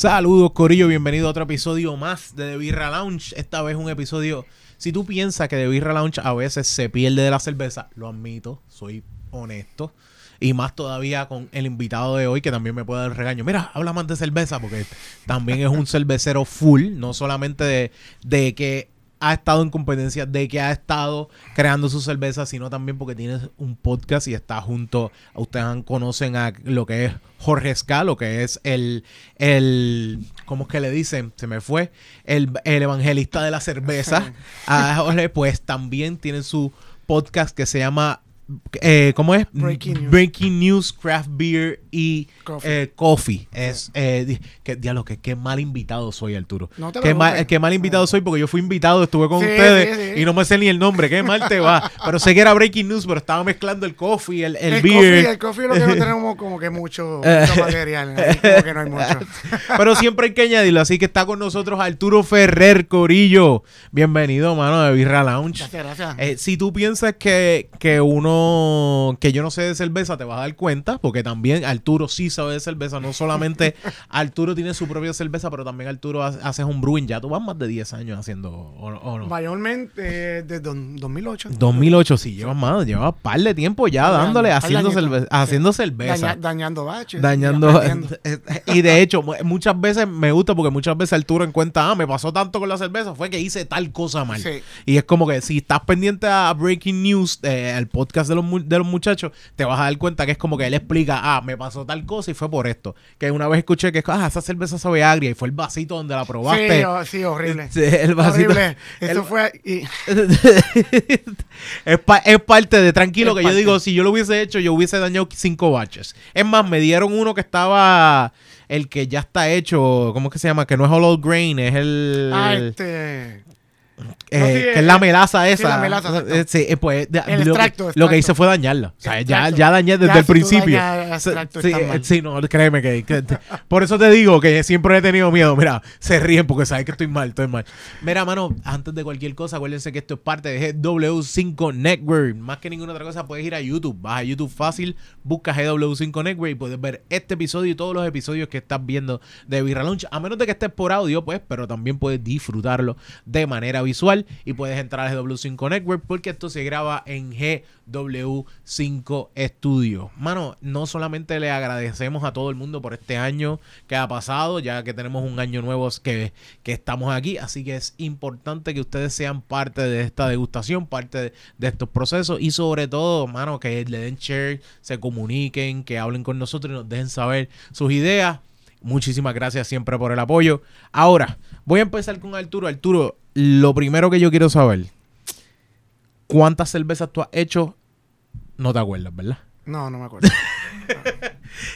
Saludos Corillo, bienvenido a otro episodio más de The Birra Lounge. Esta vez un episodio, si tú piensas que The Birra Lounge a veces se pierde de la cerveza, lo admito, soy honesto. Y más todavía con el invitado de hoy que también me puede dar regaño. Mira, habla más de cerveza porque también es un cervecero full, no solamente de, de que ha estado en competencia, de que ha estado creando su cerveza, sino también porque tiene un podcast y está junto, ustedes conocen a lo que es Jorge Ska, lo que es el, el, ¿cómo es que le dicen? Se me fue, el, el evangelista de la cerveza. A Jorge, pues también tiene su podcast que se llama, eh, ¿cómo es? Breaking News. Breaking News, Craft Beer y Coffee. eh, Coffee. Es, eh, que, diablo, que qué mal invitado soy, Arturo. No te qué, mal, qué mal invitado soy porque yo fui invitado, estuve con Sí, ustedes sí, sí. y no me sé ni el nombre. Qué mal te va. Pero sé que era Breaking News, pero estaba mezclando el coffee, el, el, El, beer. coffee, el coffee es lo que no tenemos como que mucho, mucho material. Como que no hay mucho. Pero siempre hay que añadirlo. Así que está con nosotros Arturo Ferrer Corillo. Bienvenido, mano, de Birra Lounge. Gracias, gracias. Eh, si tú piensas que, que uno, que yo no sé de cerveza, te vas a dar cuenta, porque también Arturo sí sabe de cerveza. No solamente Arturo tiene su propia cerveza, pero también Arturo ha- hace un brewing. Ya tú vas más de 10 años haciendo, ¿o, o no? Mayormente eh, desde don- 2008. 2008, sí, llevas más, llevas par de tiempo ya dándole, haciendo, cerve- haciendo cerveza. Daña- dañando baches. dañando. y de hecho, mu- muchas veces me gusta porque muchas veces Arturo en cuenta, ah, me pasó tanto con la cerveza, fue que hice tal cosa mal. Sí. Y es como que si estás pendiente a Breaking News, eh, al podcast de los, de los muchachos, te vas a dar cuenta que es como que él explica, ah, me pasó tal cosa y fue por esto. Que una vez escuché que, ah, esa cerveza sabe agria y fue el vasito donde la probaste. Sí, oh, sí, horrible. El vasito. Horrible. Eso el- fue. Y, es, pa- es parte de tranquilo Es que yo digo, si yo lo hubiese hecho, yo hubiese dañado cinco baches. Es más, me dieron uno que estaba, el que ya está hecho, ¿cómo es que se llama? Que no es hollow grain, es el... ah, este. Eh, no, sí, que es la melaza sí, esa. la melaza, sí, pues, El lo, extracto, lo extracto. que hice fue dañarla. O sea, ya, ya dañé desde Ya, el si principio. dañas Sí, extracto, sí, está eh, sí, no, créeme que, por eso te digo que siempre he tenido miedo. Mira, se ríen porque saben que estoy mal, estoy mal. Mira, mano, antes de cualquier cosa, acuérdense que esto es parte de GW5 Network. Más que ninguna otra cosa, puedes ir a YouTube. Vas a YouTube fácil, buscas GW5 Network y puedes ver este episodio y todos los episodios que estás viendo de Birra Launch. A menos de que estés por audio, pues, pero también puedes disfrutarlo de manera visual y puedes entrar a GW5 Network porque esto se graba en GW5 Studio. Mano, no solamente le agradecemos a todo el mundo por este año que ha pasado, ya que tenemos un año nuevo que, que estamos aquí, así que es importante que ustedes sean parte de esta degustación, parte de, de estos procesos y sobre todo, mano, que le den share, se comuniquen, que hablen con nosotros y nos dejen saber sus ideas. Muchísimas gracias siempre por el apoyo. Ahora, voy a empezar con Arturo. Arturo, lo primero que yo quiero saber, ¿cuántas cervezas tú has hecho? No te acuerdas, ¿verdad? No, no me acuerdo.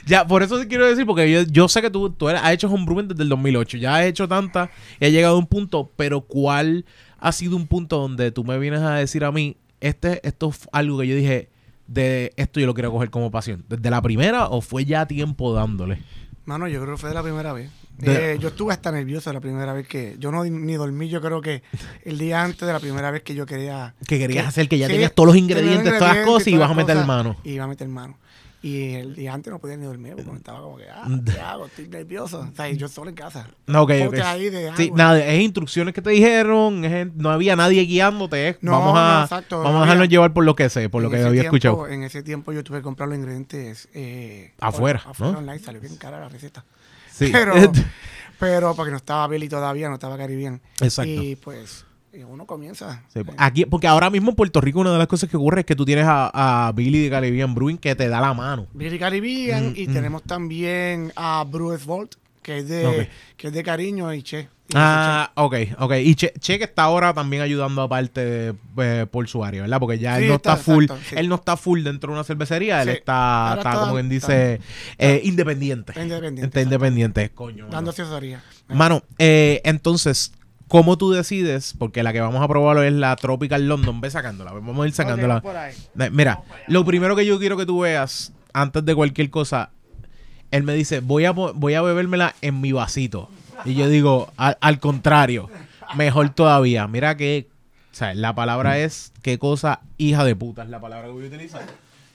Ya, por eso te quiero decir, porque yo, yo sé que tú, tú eres- has hecho homebrewing desde el 2008, ya has hecho tantas y has llegado a un punto, pero ¿cuál ha sido un punto donde tú me vienes a decir a mí, este, esto es algo que yo dije, de esto yo lo quiero coger como pasión? ¿Desde la primera o fue ya tiempo dándole? Mano, yo creo que fue de la primera vez. Eh, yo estuve hasta nervioso la primera vez que. Yo no ni dormí, yo creo que el día antes de la primera vez que yo quería. Que querías hacer que ya tenías todos los ingredientes, todas las cosas y vas a meter cosas, mano. Y iba a meter mano. Y el día antes no podía ni dormir porque estaba como que, ah, ¿qué hago? Estoy nervioso. O sea, yo solo en casa. No, ok, ok. ahí de Sí, agua. nada, es instrucciones que te didijeron, es- no había nadie guiándote, No, vamos no, a, exacto, vamos a no dejarnos llevar por lo que sé, por lo En que había tiempo- escuchado. En ese tiempo yo tuve que comprar los ingredientes eh, Afuera, por- Afuera online, salió bien cara la receta. Sí. Pero, pero porque no estaba Billy todavía, no estaba Caribbean. Exacto. Y pues uno comienza. Sí, eh, aquí, porque ahora mismo en Puerto Rico una de las cosas que ocurre es que tú tienes a, a Billy de Caribbean Brewing que te da la mano. Billy Caribbean Mm, y mm. tenemos también a Brewers Vault, que es de, que es de cariño y che. Y Ah, ok, ok. Y che, Che que está ahora también ayudando aparte eh, por su área, ¿verdad? Porque ya él no está, está- full, exacto, sí. él no está full dentro de una cervecería, él Sí. está, Ahora está, está- como quien dice, eh, independiente. Independiente, Está independiente, coño. mano. dando asesoría. Mano, eh, entonces, ¿cómo tú decides? Porque la que vamos a probar es la Tropical London. Ve sacándola, vamos a ir sacándola. Mira, lo primero que yo quiero que tú veas, antes de cualquier cosa, él me dice, voy a, voy a bebérmela en mi vasito. Y yo digo, al, al contrario. mejor todavía. Mira que, o sea, la palabra es, qué cosa hija de puta es la palabra que voy a utilizar.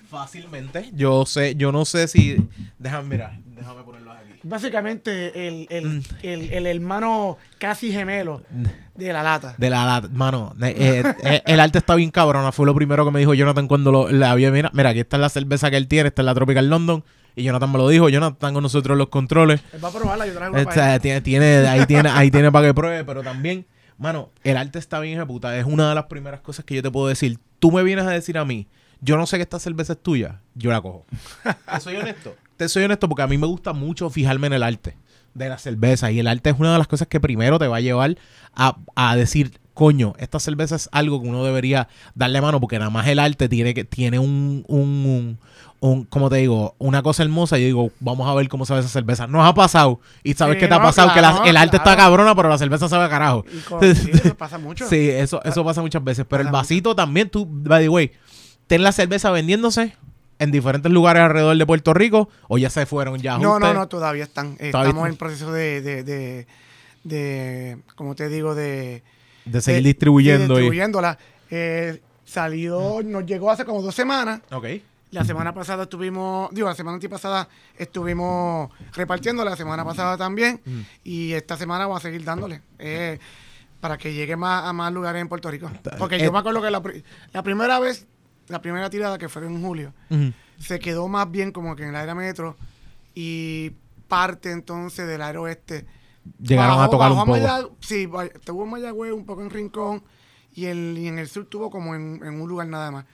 Fácilmente. Yo sé, yo no sé si, déjame, mira, déjame ponerlo. Básicamente el, el, Mm. el, el hermano casi gemelo de la lata. De la, la- mano, eh, eh, eh, el arte está bien cabrona. Fue lo primero que me dijo Jonathan cuando lo, la vi. Mira, mira, aquí está la cerveza que él tiene, esta es la Tropical London. Y Jonathan me lo dijo. Jonathan con nosotros en los controles. Él va a probarla, yo traje una él. tiene, tiene, ahí tiene, ahí tiene para que pruebe, pero también, mano, el arte está bien ejecutada. Es una de las primeras cosas que yo te puedo decir. Tú me vienes a decir a mí, yo no sé que esta cerveza es tuya, yo la cojo. Soy honesto. Te soy honesto porque a mí me gusta mucho fijarme en el arte de la cerveza. Y el arte es una de las cosas que primero te va a llevar a, a decir, coño, esta cerveza es algo que uno debería darle mano porque nada más el arte tiene que tiene un, un, un, un- como te digo, una cosa hermosa. Y yo digo, vamos a ver cómo sabe esa cerveza. Nos ha pasado. Y sabes Sí, qué te ha pasado, que la- el arte está cabrona, pero la cerveza sabe a carajo. Y con- sí, eso pasa mucho. Sí, eso, eso pasa muchas veces. Pero el vasito también, tú, by the way, ten la cerveza vendiéndose en diferentes lugares alrededor de Puerto Rico o ya se fueron ya. No, no, no, todavía están. eh, Todavía estamos en proceso de, de, de, de, como te digo, de... De seguir de- distribuyendo. sí, y- distribuyéndola. Eh, salió, nos llegó hace como dos semanas. Ok. La semana pasada estuvimos, digo, la semana antipasada estuvimos repartiendo, la semana pasada también. Mm. Y esta semana vamos a seguir dándole. eh, para que llegue más a más lugares en Puerto Rico. Porque Eh, yo me acuerdo que la primera vez, la primera tirada que fue en julio, se quedó más bien como que en el área metro y parte entonces del área oeste. Llegaron a tocar un poco. Sí, tuvo en Mayagüez, un poco en Rincón y, el, y en el sur tuvo como en, en un lugar nada más.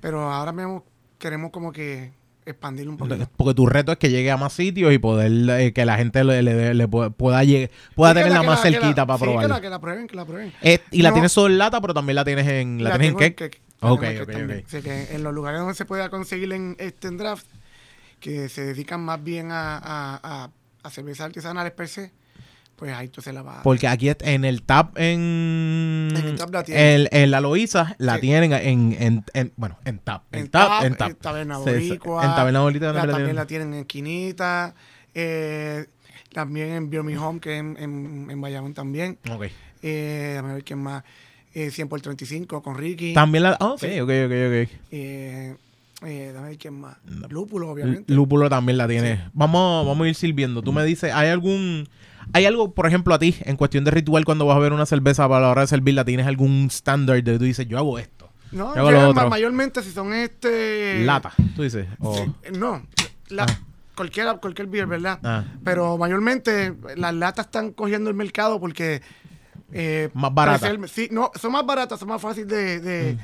Pero ahora mismo queremos como que expandirlo un poquito. Porque tu reto es que llegue a más sitios y poder eh, que la gente le, le- le- le pueda, pueda, llegue- pueda Sí, tenerla que más que cerquita para sí, que la, que la prueben, que la prueben. Eh, y la tienes solo en lata, pero también la tienes en, la, tienes en cake. La en cake también. ok. O sea, que en los lugares donde se pueda conseguir en este en draft, que se dedican más bien a, a, a, a cervezas artesanales per se, pues ahí tú se la va Porque aquí en el tap en, En el tap la tienen. en, la Loíza la Sí. tienen en, en, en- bueno, en tap. En, En tap, Tap, en tap. en Taberna. Boricua, En Taberna Boricua también la tienen. en Quinita, eh, también en Me Home, que es en, en, en Bayamón también. Ok. Eh, déjame ver quién más. Eh, 100 por 35 con Ricky. También la. ah, ok, Sí. ok, ok, ok. Eh, eh, ver quién más. Lúpulo, obviamente. L- Lúpulo también la tiene. Vamos, vamos a ir sirviendo. Tú me dices, ¿hay algún. ¿Hay algo, por ejemplo, a ti, en cuestión de ritual, cuando vas a ver una cerveza para la hora de servirla, tienes algún estándar de tú dices, yo hago esto? No, Yo hago mayormente si son este... Lata, tú dices. o- Sí, no, la, Ah. cualquiera, cualquier beer, ¿verdad? Ah. Pero mayormente las latas están cogiendo el mercado porque... eh, Más baratas. Sí, no, son más baratas, son más fáciles de, de, Mm.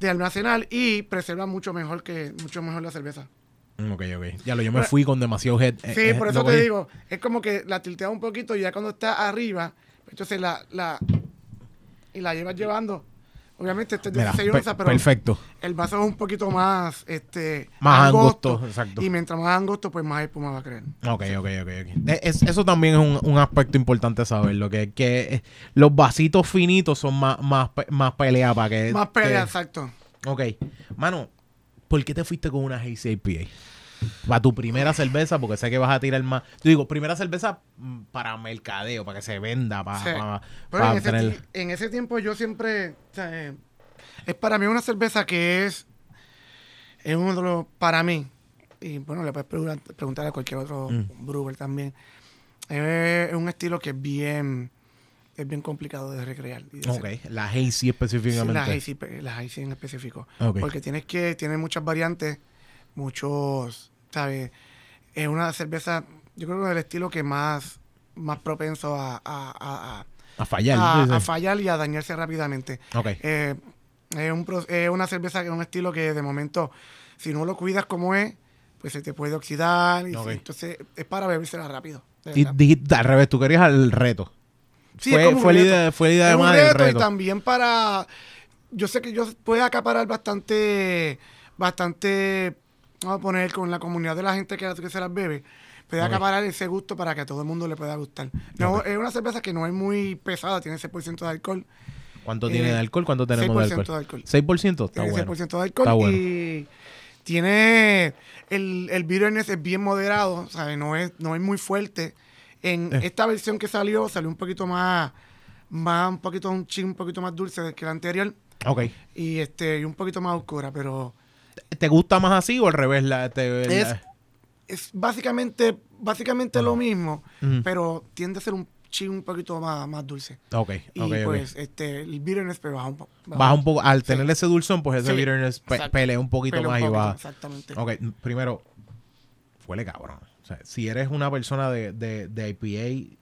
de almacenar y preservan mucho mejor que mucho mejor la cerveza. Mm, Ok, ok. Ya lo, yo me Pero- fui con demasiado head. eh, Sí, eh, por eso te digo, es como que la tiltea un poquito y ya cuando está arriba, entonces la, la y la llevas llevando. Obviamente este es de Mira, 16 pe- onzas, pero perfecto. el vaso es un poquito más este Más angosto, exacto. Y mientras más angosto, pues más espuma va a creer. Ok, ok, ok. ok. Eh, es- eso también es un, un aspecto importante saberlo, que, que eh, los vasitos finitos son más, más, más pelea para que... Más pelea, que- exacto. Ok. Mano, ¿por qué te fuiste con una IPA? Para tu primera cerveza, porque sé que vas a tirar más... Yo digo, primera cerveza mm, para mercadeo, para que se venda, para, Sí. para, Pero para en, ese, tener- en ese tiempo yo siempre, o sea, eh, es para mí una cerveza que es, es uno de los, para mí, y bueno, le puedes preguntar, preguntar a cualquier otro Mm. brewer también, es un estilo que es bien, es bien complicado de recrear. y de Ok, hacer. la Hazy Sí, específicamente. la Hazy, la Hazy en específico. Ok. Porque tienes que, tiene muchas variantes, muchos, ¿sabes? Es una cerveza, yo creo que es el estilo que más, más propenso a, a- a- fallar. a, fallar y a dañarse rápidamente. Ok. Eh, es, un es una cerveza que es un estilo que de momento, si no lo cuidas como es, pues se te puede oxidar. Y entonces es para bebérsela rápido. Y dijiste al revés, tú querías el reto. Sí, fue, fue, la idea, fue la idea de un del reto, reto. y también para yo sé que yo puede acaparar bastante bastante vamos a poner con la comunidad de la gente que, que se las bebe puede acaparar ese gusto para que a todo el mundo le pueda gustar no es una cerveza que no es muy pesada tiene 6% de alcohol ¿Cuánto eh, tiene de alcohol? ¿Cuánto tenemos de 6% alcohol? de alcohol. 6%. Está tiene bueno. 6% de alcohol Está bueno. y tiene el, el bitterness es bien moderado ¿sabes? no es no es muy fuerte en Eh. esta versión que salió salió un poquito más más un poquito, un chin un poquito más dulce que la anterior Ok. y este y un poquito más oscura, pero ¿Te gusta más así o al revés? La, te- la- Es- es básicamente, básicamente lo mismo, pero tiende a ser un chin un poquito más, más dulce. Ok, Y pues este el bitterness pero baja un poco. Baja un poco, al Sí. tener ese dulzón, pues ese Sí, bitterness pe- pelea un poquito Pelea un más y baja. Exactamente. Ok, primero, huele cabrón. O sea, si eres una persona de, de, de IPA,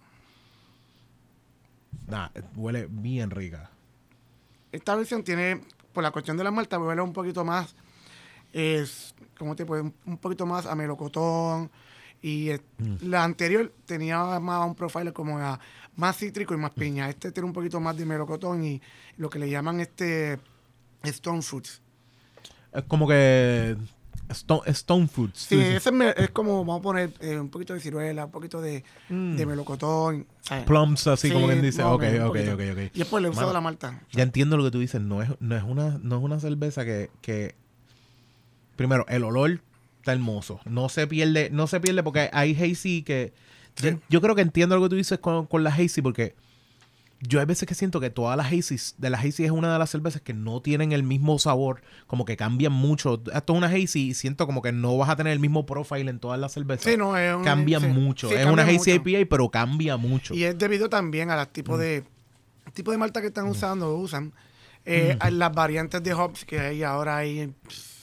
nah, huele bien rica. Esta versión tiene, por la cuestión de la malta, huele un poquito más, es, ¿cómo te puedo? Un, poquito más a melocotón. Y Mm. la anterior tenía más un profile como a- más cítrico y más piña. Este tiene un poquito más de melocotón y lo que le llaman este stone fruits. Es como que Stone, stone Fruits. Sí, ese es, es como, vamos a poner eh, un poquito de ciruela, un poquito de, Mm. de melocotón. ¿sabes? Plums, así Sí, como quien dice. más o Ok, ok, ok, ok. Y después le he usado la malta. Ya entiendo lo que tú dices. No es, no es, una, no es una cerveza que, que. Primero, el olor está hermoso. No se pierde, no se pierde porque hay hazy que. Yo, Sí. yo creo que entiendo lo que tú dices con, con la hazy porque. Yo hay veces que siento que todas las hazy, de las hazy es una de las cervezas que no tienen el mismo sabor, como que cambian mucho. Esto es una hazy y siento como que no vas a tener el mismo profile en todas las cervezas. Sí, no, es un- Cambian sí, mucho. sí, es cambia una hazy. IPA, pero cambia mucho. Y es debido también a los Mm. tipos de tipo de malta que están usando, usan. eh, Mm. a las variantes de hops que hay ahora hay.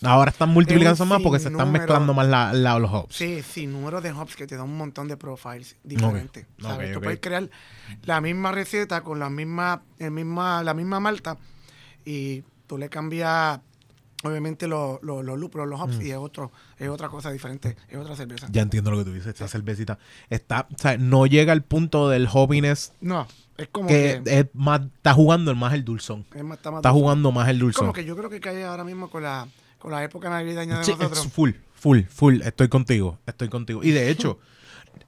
Ahora están multiplicando más porque se están mezclando más la, la- los hops. Sí, sí, número de hops que te da un montón de profiles diferentes. ¿sabes? Tú puedes crear la misma receta con la misma, el misma, la misma malta y tú le cambias obviamente los los- los lúpulos, los hops y es otro, es otra cosa diferente, es otra cerveza. Mm. Ya entiendo lo que tú dices. Esta cervecita está, o sea, no llega al punto del hoppiness No, es como que que, es más, está jugando más el dulzón. es más- está más Está dulce. jugando más el dulzón. Como que yo creo que cae ahora mismo con la, con la época navideña de Sí, nosotros. es full, full, full. Estoy contigo, estoy contigo. Y de hecho,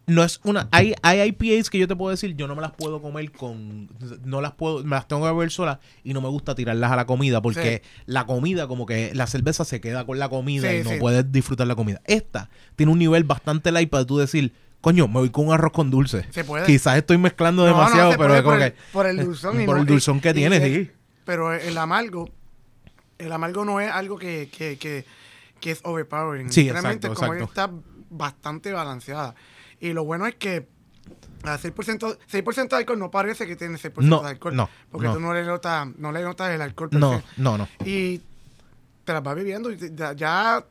no es una. Hay, hay IPAs que yo te puedo decir, yo no me las puedo comer con. No las puedo, me las tengo que beber solas y no me gusta tirarlas a la comida porque la comida, como que la cerveza se queda con la comida Sí, y no puedes disfrutar la comida. Esta tiene un nivel bastante light para tú decir, coño, me voy con un arroz con dulce. Se puede. Quizás estoy mezclando No, demasiado, pero es como por el- que. por el dulzón y Por el dulzón que tiene, sí. el- Pero el amargo, el amargo no es algo que, que, que, que es overpowering. Sí, Literalmente, exacto, como exacto. está bastante balanceada. Y lo bueno es que a 6%, 6 de alcohol no parece que tiene 6% No, de alcohol. no, Porque no. tú no le notas, no le notas el alcohol. No, no, no. Y te las vas viviendo y te- ya,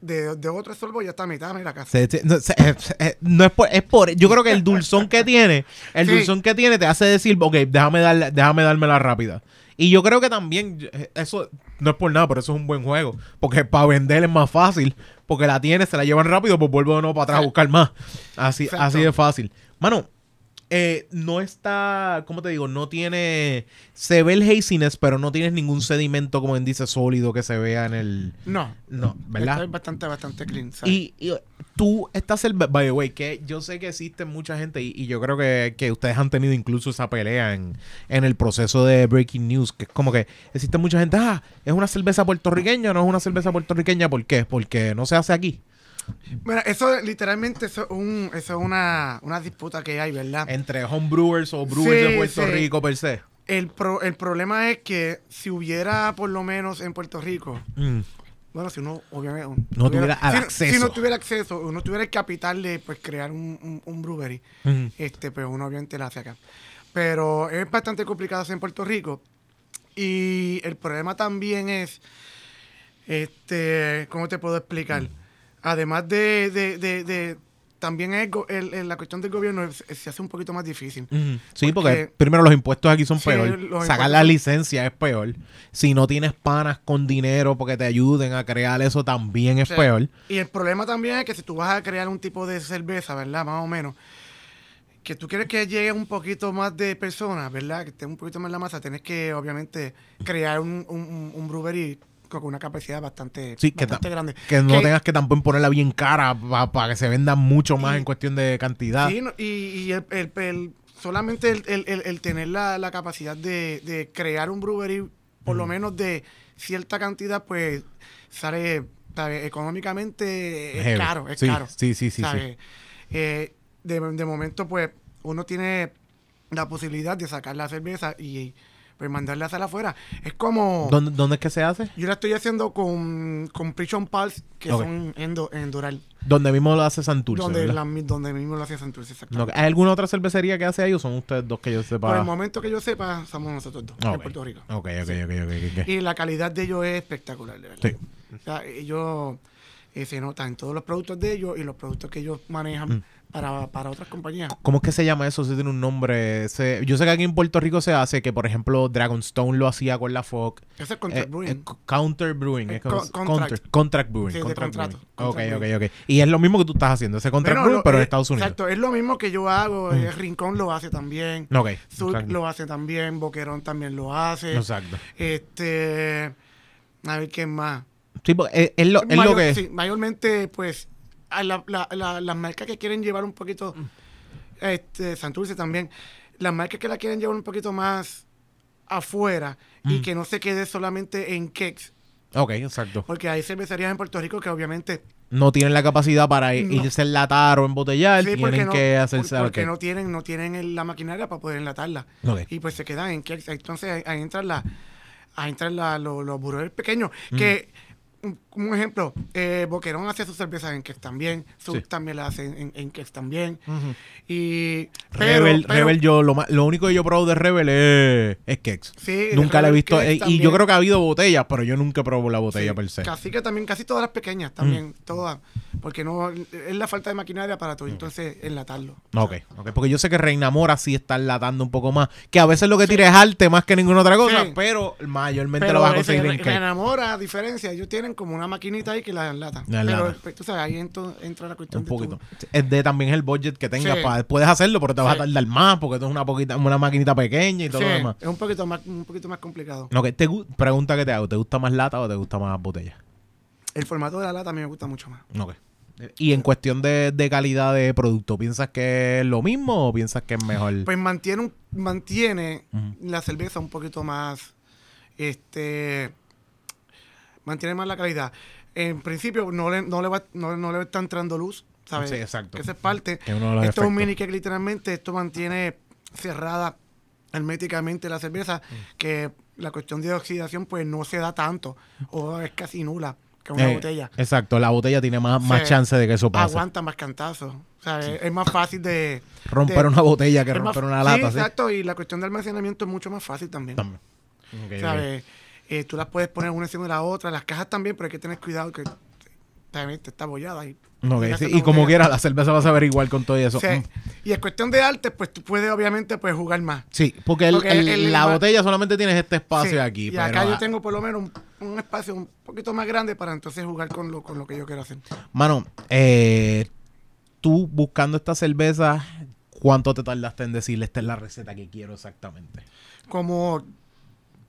de, de otro sorbo ya está a mitad, mira casi. No, se- eh, eh, no es por, es por, yo creo que el dulzón que tiene, el Sí. dulzón que tiene te hace decir, ok, déjame darle, déjame dármela rápida. Y yo creo que también, eh, eso no es por nada, pero eso es un buen juego. Porque para vender es más fácil. Porque la tiene, se la llevan rápido, pues vuelvo de nuevo para atrás a buscar más. Así, Exacto. así de fácil. Mano, eh, no está, ¿cómo te digo? No tiene, se ve el haziness, pero no tienes ningún sedimento, como en dice, sólido que se vea en el... No, No, ¿verdad? Esto es bastante, bastante clean. ¿sabes? Y, y tú estás el by the way, que yo sé que existe mucha gente y, y yo creo que, que ustedes han tenido incluso esa pelea en, en el proceso de Breaking News, que es como que existe mucha gente, ah, es una cerveza puertorriqueña, no es una cerveza puertorriqueña, ¿por qué? Porque no se hace aquí. Mira, eso literalmente eso es, un, eso es una, una disputa que hay, ¿verdad? Entre homebrewers o brewers Sí, de Puerto sí. Rico per se. El, pro- el problema es que si hubiera por lo menos en Puerto Rico, Mm. bueno, si uno obviamente No tuviera si, acceso. si no tuviera acceso, uno tuviera el capital de pues crear un, un, un brewery, Mm. este, pues uno obviamente lo hace acá. Pero es bastante complicado hacer en Puerto Rico. Y el problema también es, este, ¿cómo te puedo explicar? Mm. Además de, de, de, de- también es go- el- el- la cuestión del gobierno es- se hace un poquito más difícil. Sí, porque, Porque- primero los impuestos aquí son Sí, peor. Sacar la licencia es peor. Si no tienes panas con dinero porque te ayuden a crear eso, también es Sí. peor. Y el problema también es que si tú vas a crear un tipo de cerveza, ¿verdad? Más o menos, que tú quieres que llegue un poquito más de personas, ¿verdad? Que esté un poquito más en la masa, tienes que, obviamente, crear un, un, un- un brewery con una capacidad bastante, Sí, bastante ta- grande. que no tengas que tampoco ponerla bien cara para que se venda mucho más Y- en cuestión de cantidad. Sí, y, y el, el- el- solamente el, tener la, la capacidad de, de crear un brewery, por lo menos de cierta cantidad, pues sale, ¿sabes? Económicamente es Heavy. caro, es Sí, caro. sí, sí, sí, ¿sabes? Eh, de, de momento, pues, uno tiene la posibilidad de sacar la cerveza y pues mandarla a hacer afuera. Es como... ¿Dónde, dónde es que se hace? Yo la estoy haciendo con, con Prison Pulse, que son endo, en Doral. Donde mismo lo hace Santurce, donde, la donde mismo lo hacía Santurce, exactamente. ¿Hay alguna otra cervecería que hace ahí o son ustedes dos que yo sepa? Por el momento que yo sepa, somos nosotros dos, en Ok. Puerto Rico. Ok, ok, ok, ok, ok. Y la calidad de ellos es espectacular, de verdad. Sí. O sea, ellos eh, se nota en todos los productos de ellos y los productos que ellos manejan Mm. Para, para otras compañías. ¿Cómo es que se llama eso? Si tiene un nombre. Yo sé que aquí en Puerto Rico se hace que, por ejemplo, Dragonstone lo hacía con la FOC. Es Contract Eh, Brewing. eh, counter Brewing. Eh, es como- co- contract. contract. Contract Brewing. Sí, contract contrato, brewing. contract ok, brewing. ok, ok. Y es lo mismo que tú estás haciendo, ese contract Bueno, brewing, pero en Estados Unidos. Exacto, es lo mismo que yo hago. eh, Rincón lo hace también. Ok. Sur lo hace también. Boquerón también lo hace. Exacto. Este. A ver quién más. Sí, es, es lo, es lo que. sí, mayormente, pues, a la- la- la- las marcas que quieren llevar un poquito, este, Santurce también, las marcas que la quieren llevar un poquito más afuera y Mm. que no se quede solamente en cakes, Ok, exacto. porque hay cervecerías en Puerto Rico que obviamente No tienen la capacidad para No. irse a enlatar o embotellar, sí, tienen no, que hacerse porque no tienen no tienen la maquinaria para poder enlatarla y pues se quedan en cakes, entonces ahí, ahí entran la ahí entran la- lo- los burdeles pequeños Mm. que un, un ejemplo, eh, Boquerón hace sus cervezas en Kex también, Sud Sí. también la hace en, en Kex también. Y. Pero, Rebel, pero- Rebel, yo lo, lo único que yo he probado de Rebel es, es Kex. Sí, nunca la he visto. Eh, y yo creo que ha habido botellas, pero yo nunca probado la botella sí, per se. Casi que también, casi todas las pequeñas también, todas. Porque no es la falta de maquinaria para tú entonces enlatarlo. Ok, ok, porque yo sé que Reina Mora sí está enlatando un poco más. Que a veces lo que tira es arte más que ninguna otra cosa, pero mayormente Pero lo vas a conseguir en re- Kex. enamora, a diferencia, ellos tienen como una maquinita ahí que la enlatan. La Pero enlatan. pues, tú sabes, ahí ento- entra la cuestión Un de tu- poquito. Es de también el budget que tengas. Sí. pa- puedes hacerlo, pero te vas a tardar más porque esto es una, poquita, una maquinita pequeña y todo Sí, lo demás. es un poquito más, un poquito más complicado. Ok, te gu- pregunta que te hago, ¿te gusta más lata o te gusta más botella? El formato de la lata a mí me gusta mucho más. Ok. Y en cuestión de, de calidad de producto, ¿piensas que es lo mismo o piensas que es mejor? Pues mantiene, un- mantiene la cerveza un poquito más, este, mantiene más la calidad. En principio no le, no le, va, no, no le está entrando luz, ¿sabes? Sí, exacto. Esa es parte. Que Esto es un mini que literalmente esto mantiene cerrada herméticamente la cerveza, Mm. que la cuestión de oxidación pues no se da tanto o es casi nula que una Eh, botella. Exacto, la botella tiene más, más Se chance de que eso pase. Aguanta más cantazos. O sea, es, es más fácil de... Romper de- una botella que más- romper una lata, ¿sí? exacto, y la cuestión de almacenamiento es mucho más fácil también. También. ¿Sabes? Eh, tú las puedes poner una encima de la otra, las cajas también, pero hay que tener cuidado que también te está bollada. Y, sí, y como quiera, la cerveza va a saber igual con todo eso. Sí. Mm. Y en cuestión de arte, pues tú puedes obviamente pues jugar más. Sí, porque, el- Porque el- el- la el- botella solamente tienes este espacio Sí, aquí. Y pero acá yo tengo por lo menos un, un espacio un poquito más grande para entonces jugar con lo, con lo que yo quiero hacer. Mano, eh, tú buscando esta cerveza, ¿cuánto te tardaste en decirle esta es la receta que quiero exactamente? Como,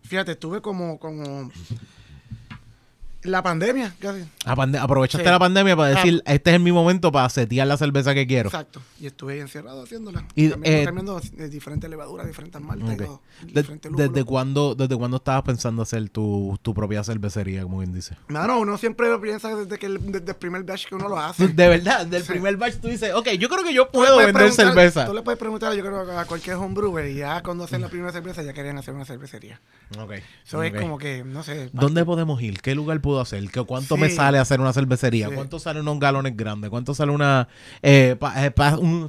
fíjate, estuve como, como la pandemia, casi. Pande- aprovechaste Sí. la pandemia para Ah. decir, este es mi momento para setear la cerveza que quiero. Exacto. Y estuve ahí encerrado haciéndola. Y, cambiando, eh, diferentes levaduras, diferentes maltas y Ok. todo, De- diferentes lúpulos. ¿Desde cuándo, ¿Desde cuándo estabas pensando hacer tu, tu propia cervecería, como bien dice? Mano, uno siempre lo piensa desde, que el, desde el primer batch que uno lo hace. De verdad, del Sí. primer batch tú dices, ok, yo creo que yo puedo vender cerveza. Tú le puedes preguntar, yo creo, a cualquier homebrewer y ya cuando hacen la primera cerveza ya querían hacer una cervecería. Ok, Eso es como que, no sé. ¿Dónde podemos ir? ¿Qué lugar puedo hacer? ¿Qué, ¿Cuánto Sí. me sale hacer una cervecería? Sí. ¿Cuánto sale unos galones grandes? ¿Cuánto sale una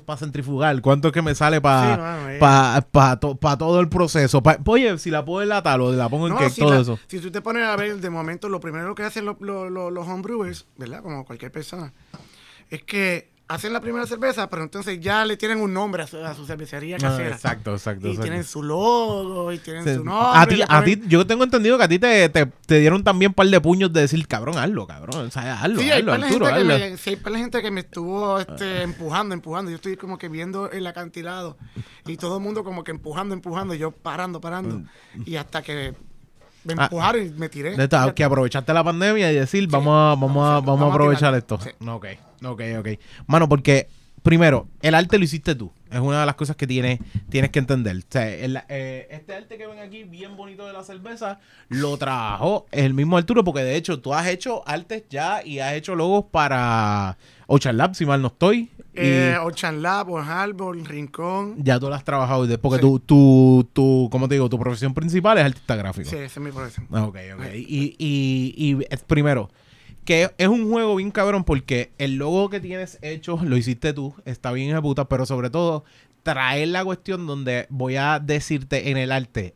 para centrifugar? ¿Cuánto es que me sale Sí, para mano, eh. todo el proceso? Pa- oye, si la puedo enlatar o la pongo en cake, si, todo la- eso. si tú te pones a ver, de momento, lo primero que hacen los, los, los homebrewers, ¿verdad? Como cualquier persona, es que hacen la primera cerveza, pero entonces ya le tienen un nombre a su, a su cervecería Ah, casera. exacto, exacto. y exacto. tienen su logo, y tienen Sí. su nombre. a ti, a ti, yo tengo entendido que a ti te, te, te dieron también un par de puños de decir, cabrón, hazlo, cabrón. O sea, hazlo, Sí, hay hazlo, de Arturo, hazlo. me, sí, hay par de gente que me estuvo este, empujando, empujando. Yo estoy como que viendo el acantilado y todo el mundo como que empujando, empujando, y yo parando, parando. Y hasta que me. Ah, empujaron y me tiré. De esta- que aprovechaste la pandemia y decir, vamos, a, vamos, a, vamos a- vamos a vamos a aprovechar tirar. esto. Sí. Ok, ok, ok. Mano, porque, primero, el arte lo hiciste tú. Es una de las cosas que tienes, tienes que entender. O sea, el- eh, este arte que ven aquí, bien bonito de la cerveza, lo trabajó el mismo Arturo, porque de hecho tú has hecho artes ya y has hecho logos para Ocean Lab, si mal no estoy. Eh, Ocean Lab, Old Harbor, Rincón. ya tú lo has trabajado. Porque Sí. tu, tu, tu, ¿cómo te digo? Tu profesión principal es artista gráfico. Sí, esa es mi profesión. Ah, Ok, ok. Y, y, y primero, que es un juego bien cabrón porque el logo que tienes hecho lo hiciste tú, está bien puta, pero sobre todo traer la cuestión donde voy a decirte en el arte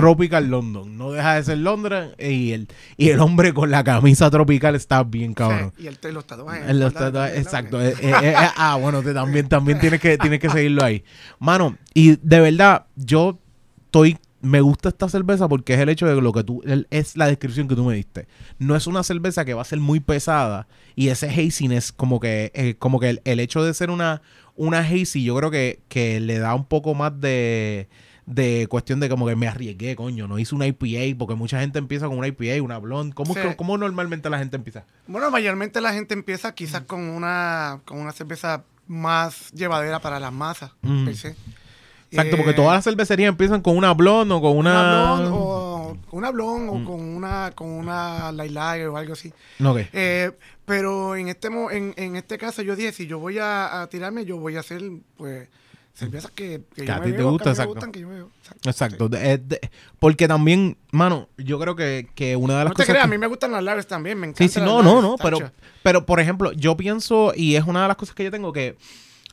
Tropical London, no deja de ser Londres y el, y el hombre con la camisa tropical está bien cabrón. Sí, y el, los tatuajes. Los tatuajes, exacto. Eh, eh, eh, ah, bueno, te- también, también tienes que, tienes que seguirlo ahí. Mano, y de verdad, yo estoy. Me gusta esta cerveza porque es el hecho de lo que tú. es la descripción que tú me diste. No es una cerveza que va a ser muy pesada. Y ese haziness, como que, como que el, el hecho de ser una, una hazy, yo creo que, que le da un poco más de. De cuestión de como que me arriesgué, coño. No hice una IPA, porque mucha gente empieza con una IPA, una blonde. ¿Cómo, Sí. cómo normalmente la gente empieza? Bueno, mayormente la gente empieza quizás con una, con una cerveza más llevadera para las masas, Mm. Exacto, porque Eh, todas las cervecerías empiezan con una blonde o con una... una blonde o una blonde Mm. o con una con una light lager o algo así. Ok. Eh, pero en este mo- en, en este caso yo dije, si yo voy a, a tirarme, yo voy a hacer pues cervezas que, que Que yo a ti te gusta, que exacto. me gustan, que yo me bebo. Exacto. Exacto. De- eh, de- porque también, mano, yo creo que, que una de las No te cosas... creas, a mí me gustan las lagers también, me Sí, encantan sí, las no, no, no, pero, pero por ejemplo, yo pienso, y es una de las cosas que yo tengo que,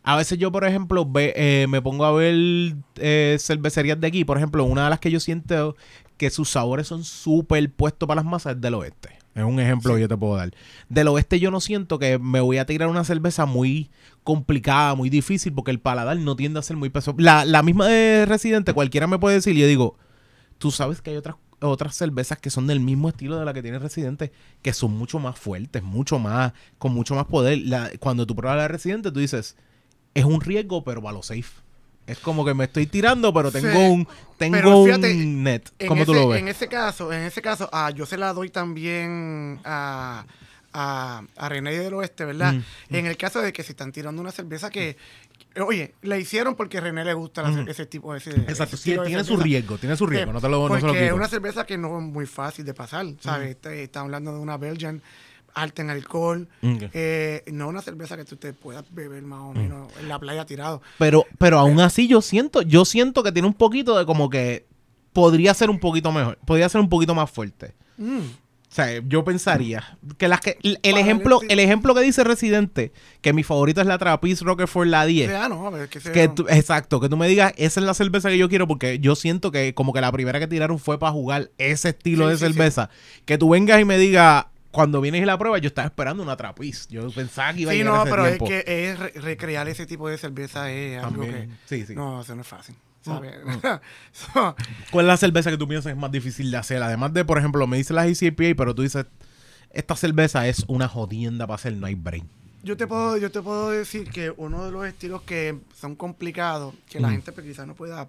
a veces yo, por ejemplo, ve- eh, me pongo a ver eh, cervecerías de aquí, por ejemplo, una de las que yo siento que sus sabores son súper puestos para las masas es del oeste. Es un ejemplo que yo te puedo dar. Del oeste yo no siento que me voy a tirar una cerveza muy complicada, muy difícil, porque el paladar no tiende a ser muy pesado. La, la misma de Residente, cualquiera me puede decir, y yo digo, tú sabes que hay otras otras cervezas que son del mismo estilo de la que tiene Residente, que son mucho más fuertes, mucho más, con mucho más poder. La- cuando tú pruebas la de Residente, tú dices, es un riesgo, pero va a lo safe. Es como que me estoy tirando, pero tengo Sí, un, tengo pero fíjate, un net. ¿Cómo tú ese- lo ves? En ese caso, en ese caso, ah, yo se la doy también a, a, a René del Oeste, ¿verdad? Mm, En el caso de que se están tirando una cerveza que, oye, la hicieron porque a René le gusta Mm. ese tipo de ese, Exacto, ese de tiene su riesgo, tiene su riesgo, Eh, no te lo, no se lo porque es una cerveza que no es muy fácil de pasar, ¿sabes? Está- Estamos hablando de una Belgian alta en alcohol, eh, no una cerveza que tú te puedas beber más Mm. o menos en la playa tirado. Pero, pero aún así yo siento, yo siento que tiene un poquito de como que podría ser un poquito mejor, podría ser un poquito más fuerte. Mm. O sea, yo pensaría que las que el, ejemplo, el- ejemplo que dice Residente, que mi favorita es la Trapiz Roquefort la 10. Ah, no, ver, que se Que tú- exacto, que tú me digas, esa es la cerveza que yo quiero, porque yo siento que como que la primera que tiraron fue para jugar ese estilo Sí, de sí, sí. cerveza. Que tú vengas y me digas, cuando vienes y la pruebas, yo estaba esperando una trapiz. Yo pensaba que iba a Sí, llegar no, ese pero tiempo. es que es re- recrear ese tipo de cerveza es algo que... sí, sí. No, eso no es fácil, ¿sabes? So, ¿Cuál es la cerveza que tú piensas es más difícil de hacer? Además de, por ejemplo, me dices la ICPA, pero tú dices, esta cerveza es una jodienda para hacer, no hay brain. yo, te puedo, yo te puedo decir que uno de los estilos que son complicados, que la gente pues, quizás no pueda...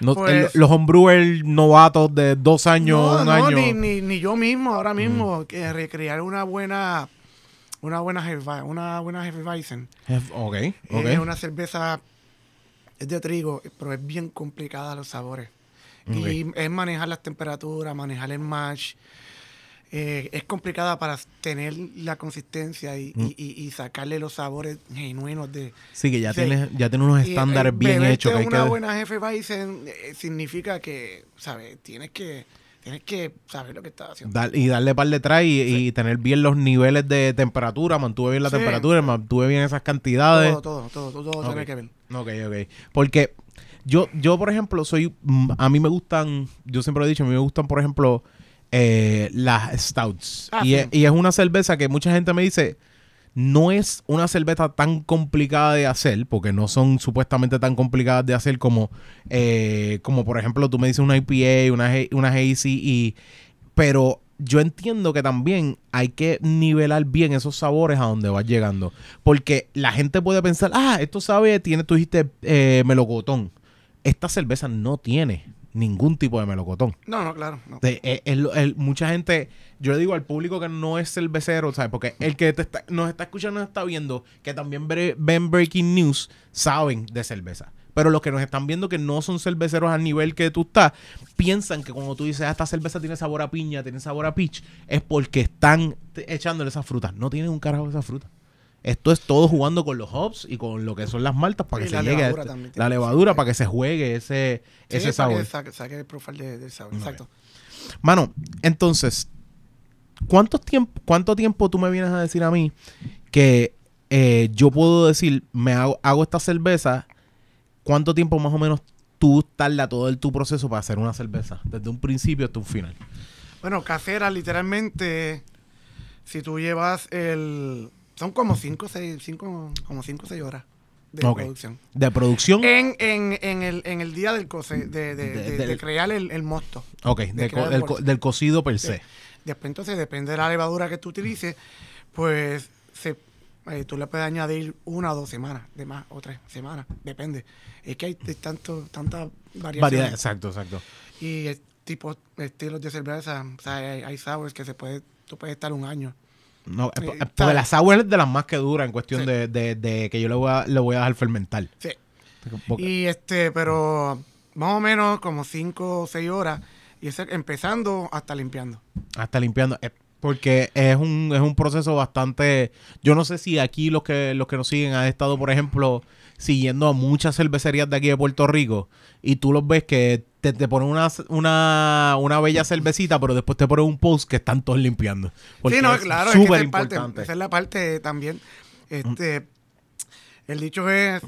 No, Pues- el- los homebrewers novatos de dos años, no, un no, año. Ni, ni, ni yo mismo, ahora mismo, Mm. que recrear una buena... Una buena Hefeweizen, una buena Hefeweizen. Ok, ok. Es una cerveza, es de trigo, pero es bien complicada los sabores. Y es manejar las temperaturas, manejar el mash. Eh, es complicada para tener la consistencia y, y- y- y sacarle los sabores genuinos de... Sí, que ya Sí. tiene, ya tiene unos y, estándares eh, bien hechos. Que hay una que... buena jefe eh, significa que, ¿sabes? Tienes que, tienes que saber lo que estás haciendo. Dar- y darle par detrás y, y tener bien los niveles de temperatura, mantuve bien la Sí. temperatura, mantuve bien esas cantidades. todo, todo, todo, todo, todo Ok. tiene que ver. Ok, ok. Porque yo, yo, por ejemplo, soy. mm, A mí me gustan. Yo siempre lo he dicho, a mí me gustan, por ejemplo, eh, las stouts. Ah, y, sí. es, y es una cerveza que mucha gente me dice. No es una cerveza tan complicada de hacer, porque no son supuestamente tan complicadas de hacer como, eh, como por ejemplo, tú me dices una IPA, una, una Hazy, y, pero yo entiendo que también hay que nivelar bien esos sabores a donde vas llegando. Porque la gente puede pensar, ah, esto sabe, tiene, tú dijiste eh, melocotón. Esta cerveza no tiene ningún tipo de melocotón. No, no, claro. no. De- eh, el- el- mucha gente, yo le digo al público que no es cervecero, ¿sabes? Porque el que te está- nos está escuchando, nos está viendo, que también bre- ven Breaking News, saben de cerveza. Pero los que nos están viendo que no son cerveceros al nivel que tú estás, piensan que cuando tú dices, ah, esta cerveza tiene sabor a piña, tiene sabor a peach, es porque están echándole esas frutas. No tienen un carajo de esas frutas. Esto es todo jugando con los hops y con lo que son las maltas para Y que se llegue a este- también la levadura para que se juegue ese, Sí, ese para sabor. que saque, saque el profile de- del sabor. Exacto. Mano, entonces, ¿cuánto tiempo, ¿cuánto tiempo tú me vienes a decir a mí que eh, yo puedo decir, me hago, hago esta cerveza? ¿Cuánto tiempo más o menos tú tarda todo el, tu proceso para hacer una cerveza? Desde un principio hasta un final. Bueno, casera, literalmente, si tú llevas el... Son como 5 o 6 cinco, como cinco, o seis horas de Ok. producción. De producción. En, en, en, el, en el día del cose, de, de, De- de- del- de crear el, el mosto. ok, de co- del, co- del cocido per se. Después entonces, depende de la levadura que tú utilices, pues se, eh, tú le puedes añadir una o dos semanas, de más, o tres semanas, depende. Es que hay tanto, tantas variaciones. Variedad, exacto, exacto. Y el tipo, estilos de cerveza, o sea, hay, hay sours que se puede, tú puedes estar un año. No, eh, Eh, porque la sour es de las más que dura en cuestión Sí. de, de- de que yo le voy a, le voy a dejar fermentar. Sí. Porque- Y este, pero más o menos como cinco o seis horas, y ese empezando hasta limpiando. Hasta limpiando. eh, Porque es un, es un proceso bastante. Yo no sé si aquí los que, los que nos siguen han estado, por ejemplo, siguiendo a muchas cervecerías de aquí de Puerto Rico. Y tú los ves que te, te ponen una, una, una bella cervecita, pero después te ponen un post que están todos limpiando. Sí, no, claro, es que súper es parte, importante. esa es la parte también. Este, el dicho es,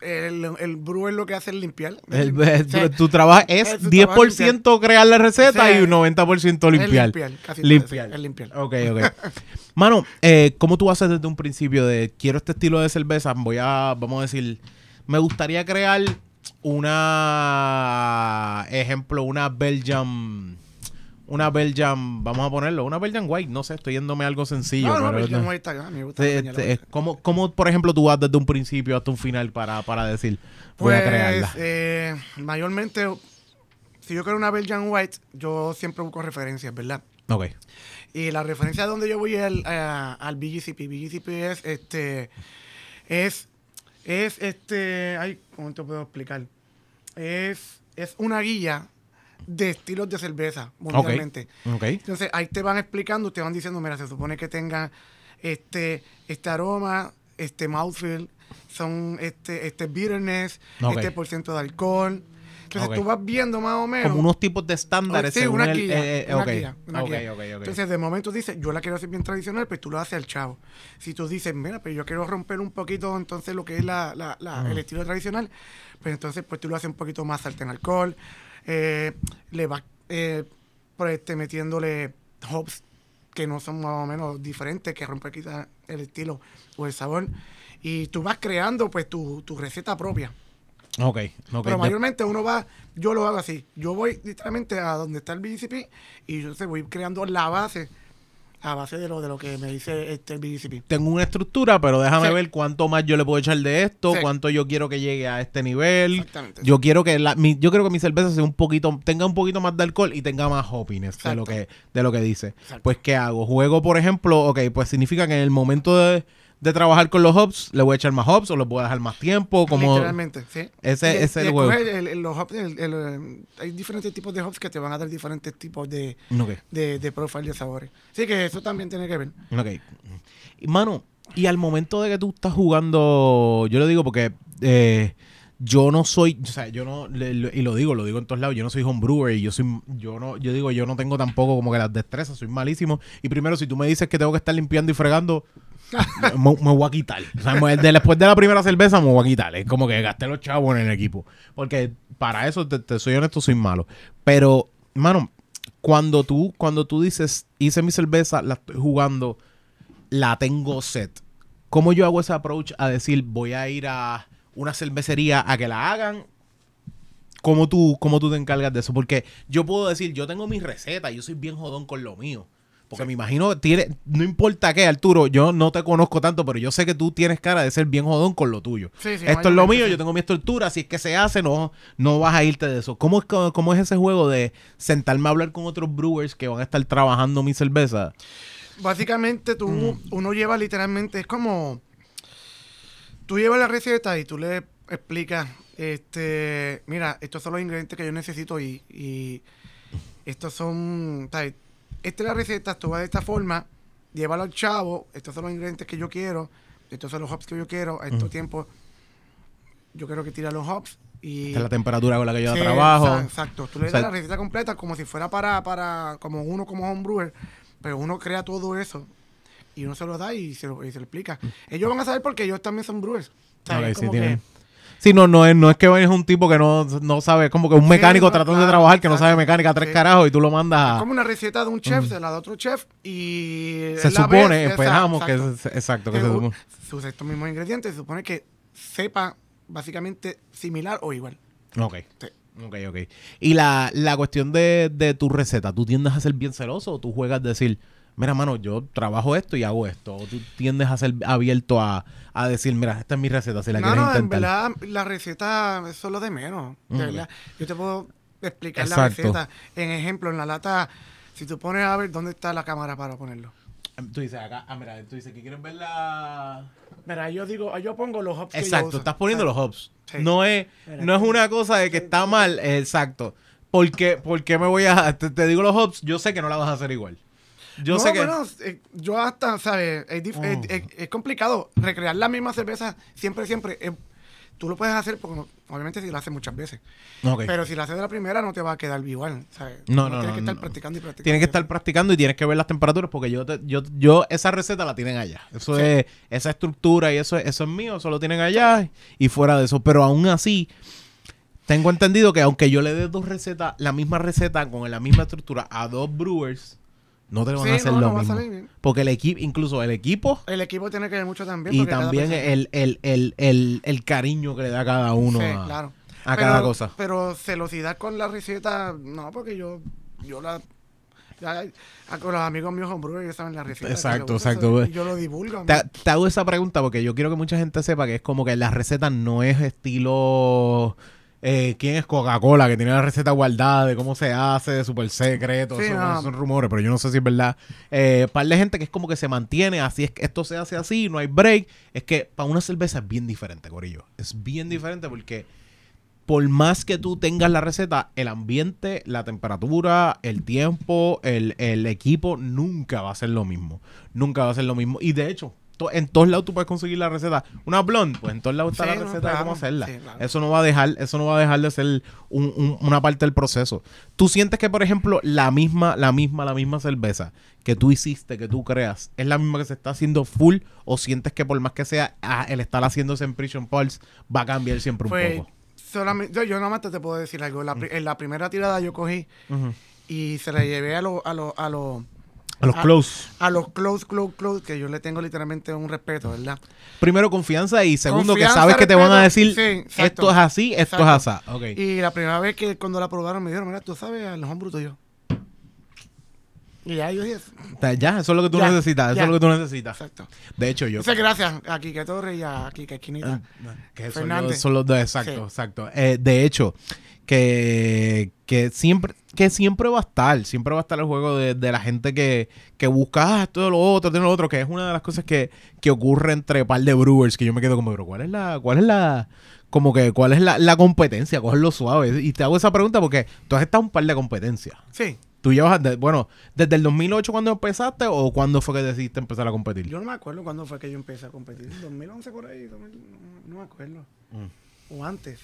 el, el brewer lo que hace es limpiar. El- O sea, tu trabajo es es su 10% crear la receta y un 90% es limpiar. limpiar, casi todo Limpiar. es limpiar. Ok, ok. Mano, eh, ¿cómo tú haces desde un principio de quiero este estilo de cerveza? Voy a, vamos a decir, me gustaría crear una, ejemplo, una Belgian, una Belgian, vamos a ponerlo, una Belgian White, no sé, estoy yéndome a algo sencillo. No, no, no- no está acá, me gusta ¿cómo, cómo, por ejemplo, tú vas desde un principio hasta un final para, para decir, voy a Pues, crearla? eh, mayormente, si yo quiero una Belgian White, yo siempre busco referencias, ¿verdad? Ok. Y la referencia donde yo voy es al, a- al BGCP. BGCP es este. Es. Es este. Ay, ¿cómo te puedo explicar? Es. Es una guía de estilos de cerveza mundialmente. Entonces ahí te van explicando, te van diciendo, mira, se supone que tenga este, este aroma, este mouthfeel, son este, este bitterness, este por ciento de alcohol. Entonces tú vas viendo más o menos. Como unos tipos de estándares. Sí, según una el- eh, eh, una. Entonces, de momento dices, yo la quiero hacer bien tradicional, pues tú lo haces al chavo. Si tú dices, mira, pero yo quiero romper un poquito entonces lo que es la, la- la- el estilo tradicional, pues entonces pues tú lo haces un poquito más alto en alcohol, eh, le vas eh, por este, metiéndole hops que no son más o menos diferentes, que rompe quizás el estilo o el sabor, y tú vas creando pues tu, tu receta propia. Ok, ok. Pero mayormente uno va, yo lo hago así. Yo voy literalmente a donde está el BCP y yo se voy creando la base a base de lo de lo que me dice este el tengo una estructura, pero déjame Sí. ver cuánto más yo le puedo echar de esto, Sí. cuánto yo quiero que llegue a este nivel. Exactamente. Yo quiero que la, mi, yo quiero que mi cerveza sea un poquito, tenga un poquito más de alcohol y tenga más hoppiness de lo que, de lo que dice. Exacto. Pues ¿qué hago? Juego, por ejemplo, ok, pues significa que en el momento de, de trabajar con los hops, le voy a echar más hops o les voy a dejar más tiempo, como Literalmente, sí. Ese- ese es y el juego. el- el- los hops, el- el, eh, hay diferentes tipos de hops que te van a dar diferentes tipos de, Ok. de, de profile de sabores. Así que eso también tiene que ver. Ok. Mano, y al momento de que tú estás jugando, yo lo digo porque eh, yo no soy, o sea, yo no, le- le- y lo digo, lo digo en todos lados, yo no soy homebrewer y yo soy, yo no, yo digo, yo no tengo tampoco como que las destrezas, soy malísimo. Y primero, si tú me dices que tengo que estar limpiando y fregando, me, voy a quitar. O sea, después de la primera cerveza me voy a quitar. Es como que gasté los chavos en el equipo. Porque para eso, te, te soy honesto, soy malo. Pero, mano, cuando tú, cuando tú dices, hice mi cerveza, la estoy jugando, la tengo set. ¿Cómo yo hago ese approach a decir, voy a ir a una cervecería a que la hagan? ¿Cómo tú, cómo tú te encargas de eso? Porque yo puedo decir, yo tengo mi receta, yo soy bien jodón con lo mío. Porque me imagino, tiene, no importa qué, Arturo, yo no te conozco tanto, pero yo sé que tú tienes cara de ser bien jodón con lo tuyo. Sí, sí, Esto es lo mío, sí. yo tengo mi estructura, si es que se hace, no, no vas a irte de eso. ¿Cómo es, cómo es ese juego de sentarme a hablar con otros brewers que van a estar trabajando mi cerveza? Básicamente tú, Mm. uno lleva literalmente, es como, tú llevas la receta y tú le explicas, este, mira, estos son los ingredientes que yo necesito y, y estos son, ¿sabes? Esta es la receta, esto va de esta forma, llévalo al chavo, estos son los ingredientes que yo quiero, estos son los hops que yo quiero, a estos tiempos yo quiero que tire los hops y... Esta es la temperatura con la que yo Sí, trabajo. exa- Exacto. Tú le O sea, das la receta completa como si fuera para, para como uno como homebrewer, pero uno crea todo eso y uno se lo da y se lo, y se lo explica. Ellos van a saber porque ellos también son brewers. O sea, Ok, es sí, como que- Sí, no, no es, no es que es un tipo que no, no sabe, es como que un mecánico no, tratando de trabajar que no sabe mecánica tres Sí. carajos y tú lo mandas a... como una receta de un chef, se la da otro chef y... Se supone, esperamos exacto, que... Exacto, que que se supone. sus estos mismos ingredientes, se supone que sepa básicamente similar o igual. Ok. Sí. Ok, ok. Y la, la cuestión de, de tu receta, ¿tú tiendes a ser bien celoso o tú juegas a decir, mira, mano, yo trabajo esto y hago esto? ¿O tú tiendes a ser abierto a, a decir, mira, esta es mi receta, si la no, quieres no, en intentar? verdad la receta eso es lo de menos. De Mm. verdad. Yo te puedo explicar la receta. En ejemplo, en la lata, si tú pones a ver dónde está la cámara para ponerlo. Tú dices acá, ah, mira, tú dices que quieres ver la... Mira, yo digo, yo pongo los hops que yo Exacto, uso. estás poniendo los hops. Sí. No es, Mira. no es una cosa de que está mal, exacto. Porque, porque me voy a, te, te digo los hops, yo sé que no la vas a hacer igual. Yo no, sé que... bueno, eh, yo hasta, ¿sabes? Es, dif- es- Mm. es- es complicado. Recrear la misma cerveza siempre, siempre. eh, tú lo puedes hacer, porque obviamente si lo haces muchas veces. Pero si lo haces de la primera, no te va a quedar igual, ¿sabes? No, no, Tienes no, que estar no. practicando y practicando. Tienes que estar practicando y tienes que ver las temperaturas porque yo, te- yo, yo esa receta la tienen allá. Eso Sí. es, esa estructura y eso, es- eso es mío, eso lo tienen allá y fuera de eso. Pero aún así, tengo entendido que aunque yo le dé dos recetas, la misma receta con la misma estructura a dos brewers, no te van Sí, a hacer no, lo no va a mismo. salir bien. Porque el equipo, incluso el equipo El equipo tiene que ver mucho también. y también el, el, el, el, el cariño que le da cada uno Sí, a, claro. a Pero- cada cosa. Pero celosidad con la receta, no, porque yo, yo la. ya- con los amigos míos homebrewers ellos saben la receta. Exacto, exacto. y yo lo divulgo. Te, te hago esa pregunta porque yo quiero que mucha gente sepa que es como que la receta no es estilo. Eh, ¿Quién es Coca-Cola? Que tiene la receta guardada de cómo se hace, de súper secreto. Sí, eso, no. son rumores, pero yo no sé si es verdad. Eh, par de gente que es como que se mantiene así, es que esto se hace así, no hay break. Es que para una cerveza es bien diferente, Corillo. Es bien diferente porque por más que tú tengas la receta, el ambiente, la temperatura, el tiempo, el, el equipo, nunca va a ser lo mismo. Nunca va a ser lo mismo. Y de hecho, to- en todos lados tú puedes conseguir la receta. Una blonde, pues en todos lados está Sí, la no, receta de cómo hacerla. Sí, claro. Eso no va a dejar, eso no va a dejar de ser un- un- una parte del proceso. Tú sientes que, por ejemplo, la misma, la misma, la misma cerveza que tú hiciste, que tú creas, es la misma que se está haciendo full, o sientes que por más que sea ah, el estar haciéndose en Prison Pulse va a cambiar siempre un Pues, poco. solamente, yo, yo nada más te, puedo decir algo. La. En la primera tirada yo cogí y se la llevé a los a los a los A los a- close. a los close close close que yo le tengo literalmente un respeto, ¿verdad? Primero confianza y segundo que sabes que te van a decir respeto, sí, exacto. esto es así, esto Exacto. es así. Ok. Y la primera vez que cuando la probaron me dijeron, mira, tú sabes, al lejón bruto yo. Y ya yo dije, Ya, eso es lo que tú Ya, necesitas, eso es lo que tú necesitas. exacto. De hecho, yo... Dice gracias a Quique Torres y a Quique Esquinita. Que son los, son los dos, exacto, Sí. exacto. Eh, de hecho, que, que siempre que siempre va a estar, siempre va a estar el juego de, de la gente que, que busca ah, esto, lo otro, esto, lo otro, que es una de las cosas que, que ocurre entre par de brewers, que yo me quedo como, pero ¿cuál es la, cuál es la, como que, cuál es la, la competencia? Cogerlo suave. Y te hago esa pregunta porque tú has estado un par de competencias. Sí, Tú llevas, de- bueno, desde el 2008 cuando empezaste o cuando fue que decidiste empezar a competir? yo no me acuerdo cuándo fue que yo empecé a competir. 2011 por ahí, 2000, no, no me acuerdo. O antes.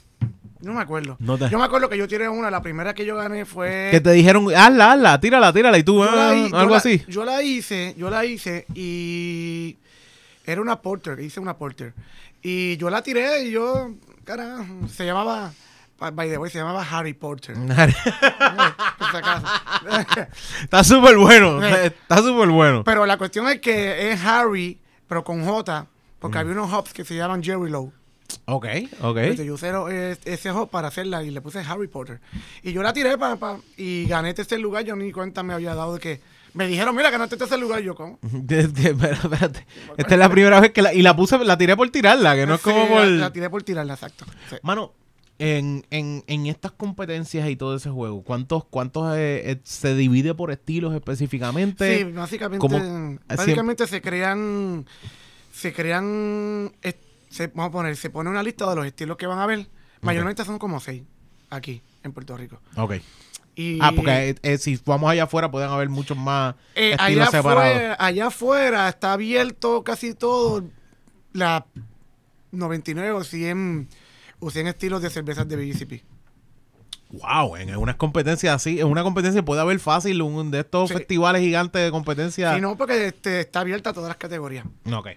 No me acuerdo. Mm. No te- Yo me acuerdo que yo tiré una, la primera que yo gané fue... Que te dijeron, hazla, hazla, tírala, tírala, y tú, ah, hi- algo la- así. Yo la hice, yo la hice y era una porter, hice una porter. Y yo la tiré y yo, carajo, se llamaba, by the way, se llamaba Harry Potter. está súper bueno, Sí. está- súper bueno. pero la cuestión es que es Harry, pero con J, Mm. porque había unos hops que se llaman Jerry Low. Ok, ok. Entonces, yo usé ese hop para hacerla y le puse Harry Potter. Y yo la tiré pa, pa- y gané tercer lugar. Yo ni cuenta me había dado de que me dijeron, mira, ganaste tercer lugar. Y yo, ¿cómo? Espérate. Esta es la primera vez que la... Y la puse, la tiré por tirarla, que no es Sí, como la- por... La, tiré por tirarla, exacto. Sí. Mano, en, en, en estas competencias y todo ese juego, ¿cuántos, cuántos eh, eh, se divide por estilos específicamente? Sí, básicamente, como- básicamente se crean, se crean, es- se, vamos a poner, se pone una lista de los estilos que van a ver. Mayormente son como seis aquí en Puerto Rico. Ok. Y, Ah, porque eh, eh, si vamos allá afuera pueden haber muchos más eh, estilos allá, separados. afuera, allá afuera está abierto casi todo. la 99 o 100, o 100 estilos de cervezas de BGCP. Wow, en unas competencias así, en una competencia puede haber fácil un de estos Sí. festivales gigantes de competencia. Si no, porque este, está abierta a todas las categorías. Ok.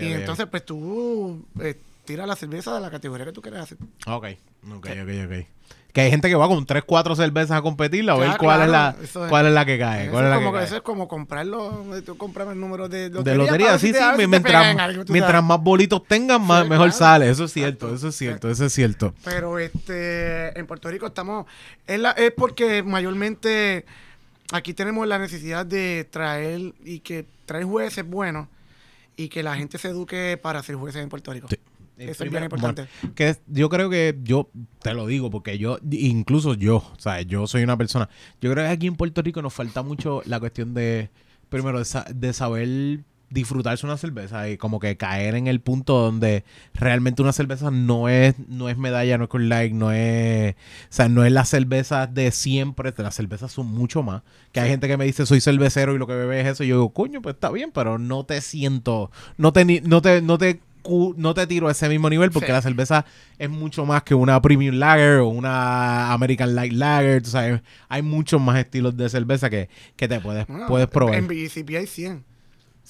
Y entonces, pues tú eh, tiras la cerveza de la categoría que tú quieras hacer. Ok, ok, ok, ok. Que hay gente que va con 3, 4 cervezas a competirla a ver cuál, claro, es la, es. cuál es la que cae. Eso ¿Cuál es es, la como, que que cae. eso es como comprarlo, tú compras el número de lotería. De lotería, sí, sí. si mientras algo, más bolitos tengan, más, Sí, mejor claro. sale. Eso es cierto, eso es cierto, eso es cierto. Pero este, en Puerto Rico estamos. Es, la- es porque mayormente aquí tenemos la necesidad de traer y que traer jueces buenos y que la gente se eduque para ser jueces en Puerto Rico. Sí. Eso es bien importante. Bueno, que yo creo que yo te lo digo porque yo, incluso yo, o sea, yo soy una persona. Yo creo que aquí en Puerto Rico nos falta mucho la cuestión de, primero, de, sa- de saber disfrutarse una cerveza y como que caer en el punto donde realmente una cerveza no es no es medalla, no es con like, no es, o sea, no es la cerveza de siempre, las cervezas son mucho más. Que hay gente que me dice soy cervecero y lo que bebe es eso, y yo digo, coño, pues está bien, pero no te siento, no te no te no te no te tiro a ese mismo nivel porque Sí. la cerveza es mucho más que una premium lager o una American light lager, tú sabes, hay muchos más estilos de cerveza que, que te puedes puedes probar. En BGCP hay 100.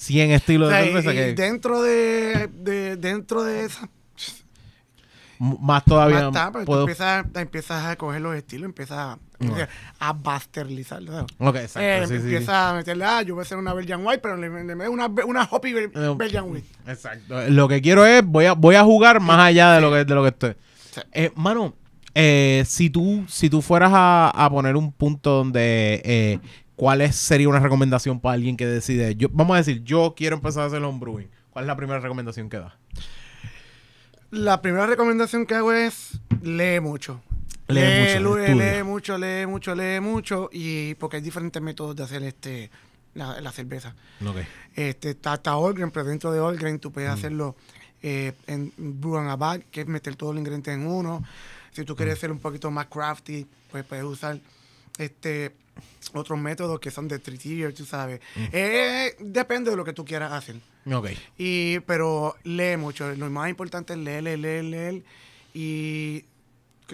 100 estilos O sea, de cerveza y que dentro de, de- dentro de esa más todavía más está, pues, tú puedo empiezas, empiezas a coger los estilos, empiezas a, No. a basternizar, ¿sabes? Ok, exacto, Eh, sí, sí, sí. a meterle, ah, yo voy a hacer una Belgian White, pero le, le meto una, una Hoppy Bel- Eh, Belgian White. Exacto. Lo que quiero es, voy a, voy a jugar más allá de lo que, de lo que estoy. Sí. Eh, mano, eh, si tú, si tú fueras a, a poner un punto donde eh, cuál es- sería una recomendación para alguien que decide, yo, vamos a decir, yo quiero empezar a hacer homebrewing. ¿Cuál es la primera recomendación que da? La primera recomendación que hago es lee mucho. Lee mucho, lee, mucho, lee mucho, lee mucho. Y porque hay diferentes métodos de hacer este la, la cerveza. Ok. Este, está, está Allgren, pero dentro de Allgren tú Mm. puedes hacerlo eh, en brew and a bag, que es meter todos los ingredientes en uno. Si tú Mm. quieres ser un poquito más crafty, pues puedes usar este otros métodos que son de three tier, tú sabes. Mm. Eh, depende de lo que tú quieras hacer. Ok. Y, pero lee mucho. Lo más importante es leer, leer, leer, leer y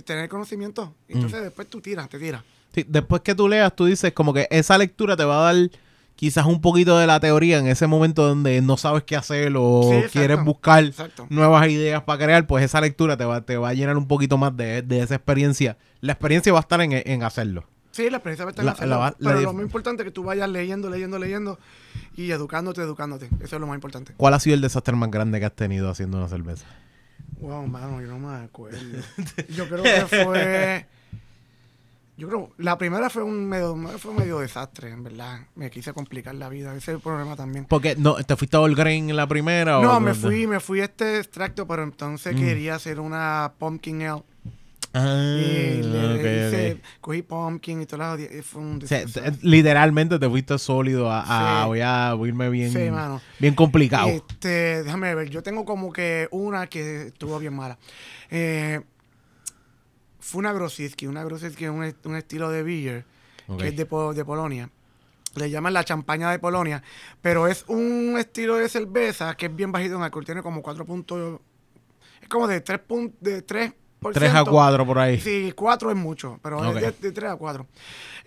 tener conocimiento. Mm. Entonces después tú tiras, te tiras. Sí, después que tú leas, tú dices como que esa lectura te va a dar quizás un poquito de la teoría en ese momento donde no sabes qué hacer o Sí, exacto. quieres buscar Exacto. nuevas ideas para crear, pues esa lectura te va, te va a llenar un poquito más de, de esa experiencia. La experiencia va a estar en, en hacerlo. Sí, la experiencia va a estar en La- hacerlo, la Pero lo más importante es que tú vayas leyendo, leyendo, leyendo y educándote, educándote. Eso es lo más importante. ¿Cuál ha sido el desastre más grande que has tenido haciendo una cerveza? Wow, mano, yo no me acuerdo. yo creo que fue. Yo creo, la primera fue un medio, fue un medio desastre, en verdad. Me quise complicar la vida, ese es el problema también. Porque no, ¿te fuiste a All Grain en la primera? No, o me fui, me fui a este extracto, pero entonces Mm. quería hacer una pumpkin ale. Ah, y le ok, hice- ok. cogí pumpkin y todo lado, y fue un O sea, desastre. te- literalmente te fuiste sólido a, a- Sí. voy a irme bien, Sí, mano. bien complicado. Este, déjame ver, yo tengo como que una que estuvo bien mala. Eh, fue una Grosicki, una Grosicki es un, un estilo de beer que es de, de Polonia. Le llaman la champaña de Polonia, pero es un estilo de cerveza que es bien bajito en alcohol, tiene como 4 puntos, es como de 3 puntos, de 3 3 a 4 por ahí. Sí, 4 es mucho, pero Ok. es de, 3 a 4.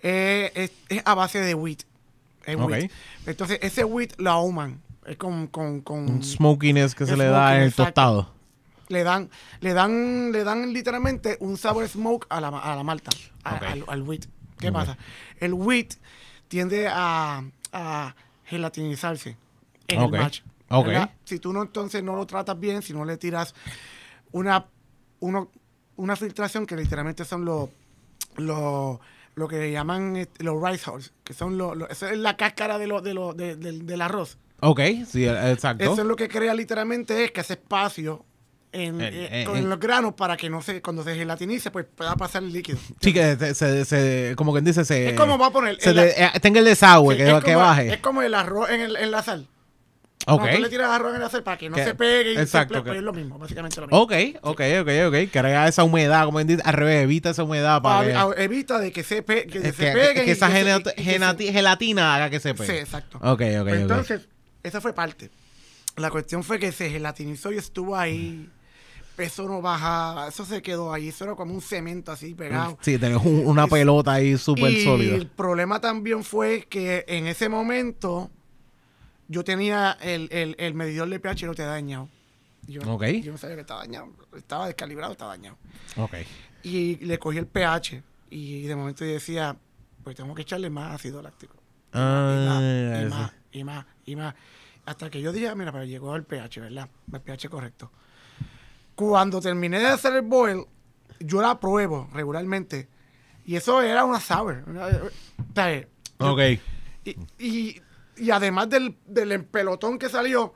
Eh, es, es a base de wheat. Es Ok. wheat. Entonces, ese wheat lo ahuman. Es con, con, con- Un smokiness que se le da en el exacto. tostado. le dan, le dan, le dan literalmente un sabor smoke a la, a la malta, a- Ok. al, al wheat. ¿Qué Ok. pasa? El wheat tiende a, a gelatinizarse en Ok. el match. Si tú no entonces no lo tratas bien, si no le tiras una, uno- una filtración que literalmente son los los lo que llaman este, los rice hulls, que son los, los- esa es la cáscara de lo, de lo- de- del- del arroz. Ok, sí, exacto. Eso es lo que crea literalmente es que hace espacio en, eh, con los granos para que no se, cuando se gelatinice, pues pueda pasar el líquido. Sí, que se, se- se- como quien dice, se... es como va a poner. se de- eh, tenga el desagüe, sí, que, es que baje. Es como el arroz en, el- en la sal. Ok. Tú le tiras en la sal para que no Que- se pegue y se exacto, ple- que- es lo mismo, básicamente lo mismo. Ok, ok, ok, ok. Crea esa humedad, como dice, al revés, evita esa humedad para que, A- a- evita de que se, pe- que se que, peguen. que y esa se- y se- gelatina haga que se Sí, pegue. exacto. Ok, ok, Pues entonces, esa fue parte. la cuestión fue que se gelatinizó y estuvo ahí. Eso no bajaba, eso se quedó ahí. Eso era como un cemento así pegado. Sí, tenés un- una pelota ahí súper y sólida. el problema también fue que en ese momento yo tenía el, el, el medidor de pH y lo te dañado. Yo, Ok. yo no sabía que estaba dañado. Estaba descalibrado, estaba dañado. Ok. Y le cogí el pH y de momento yo decía, pues tengo que echarle más ácido láctico. Ah, y más, y eso. más, y más, y más. Hasta que yo dije, "Ah, mira, pero llegó el pH, ¿verdad? El pH correcto. Cuando terminé de hacer el boil, yo la pruebo regularmente. Y eso era una sour. una- ¿sabes? Yo- Ok. Y, y, y además del, del empelotón que salió,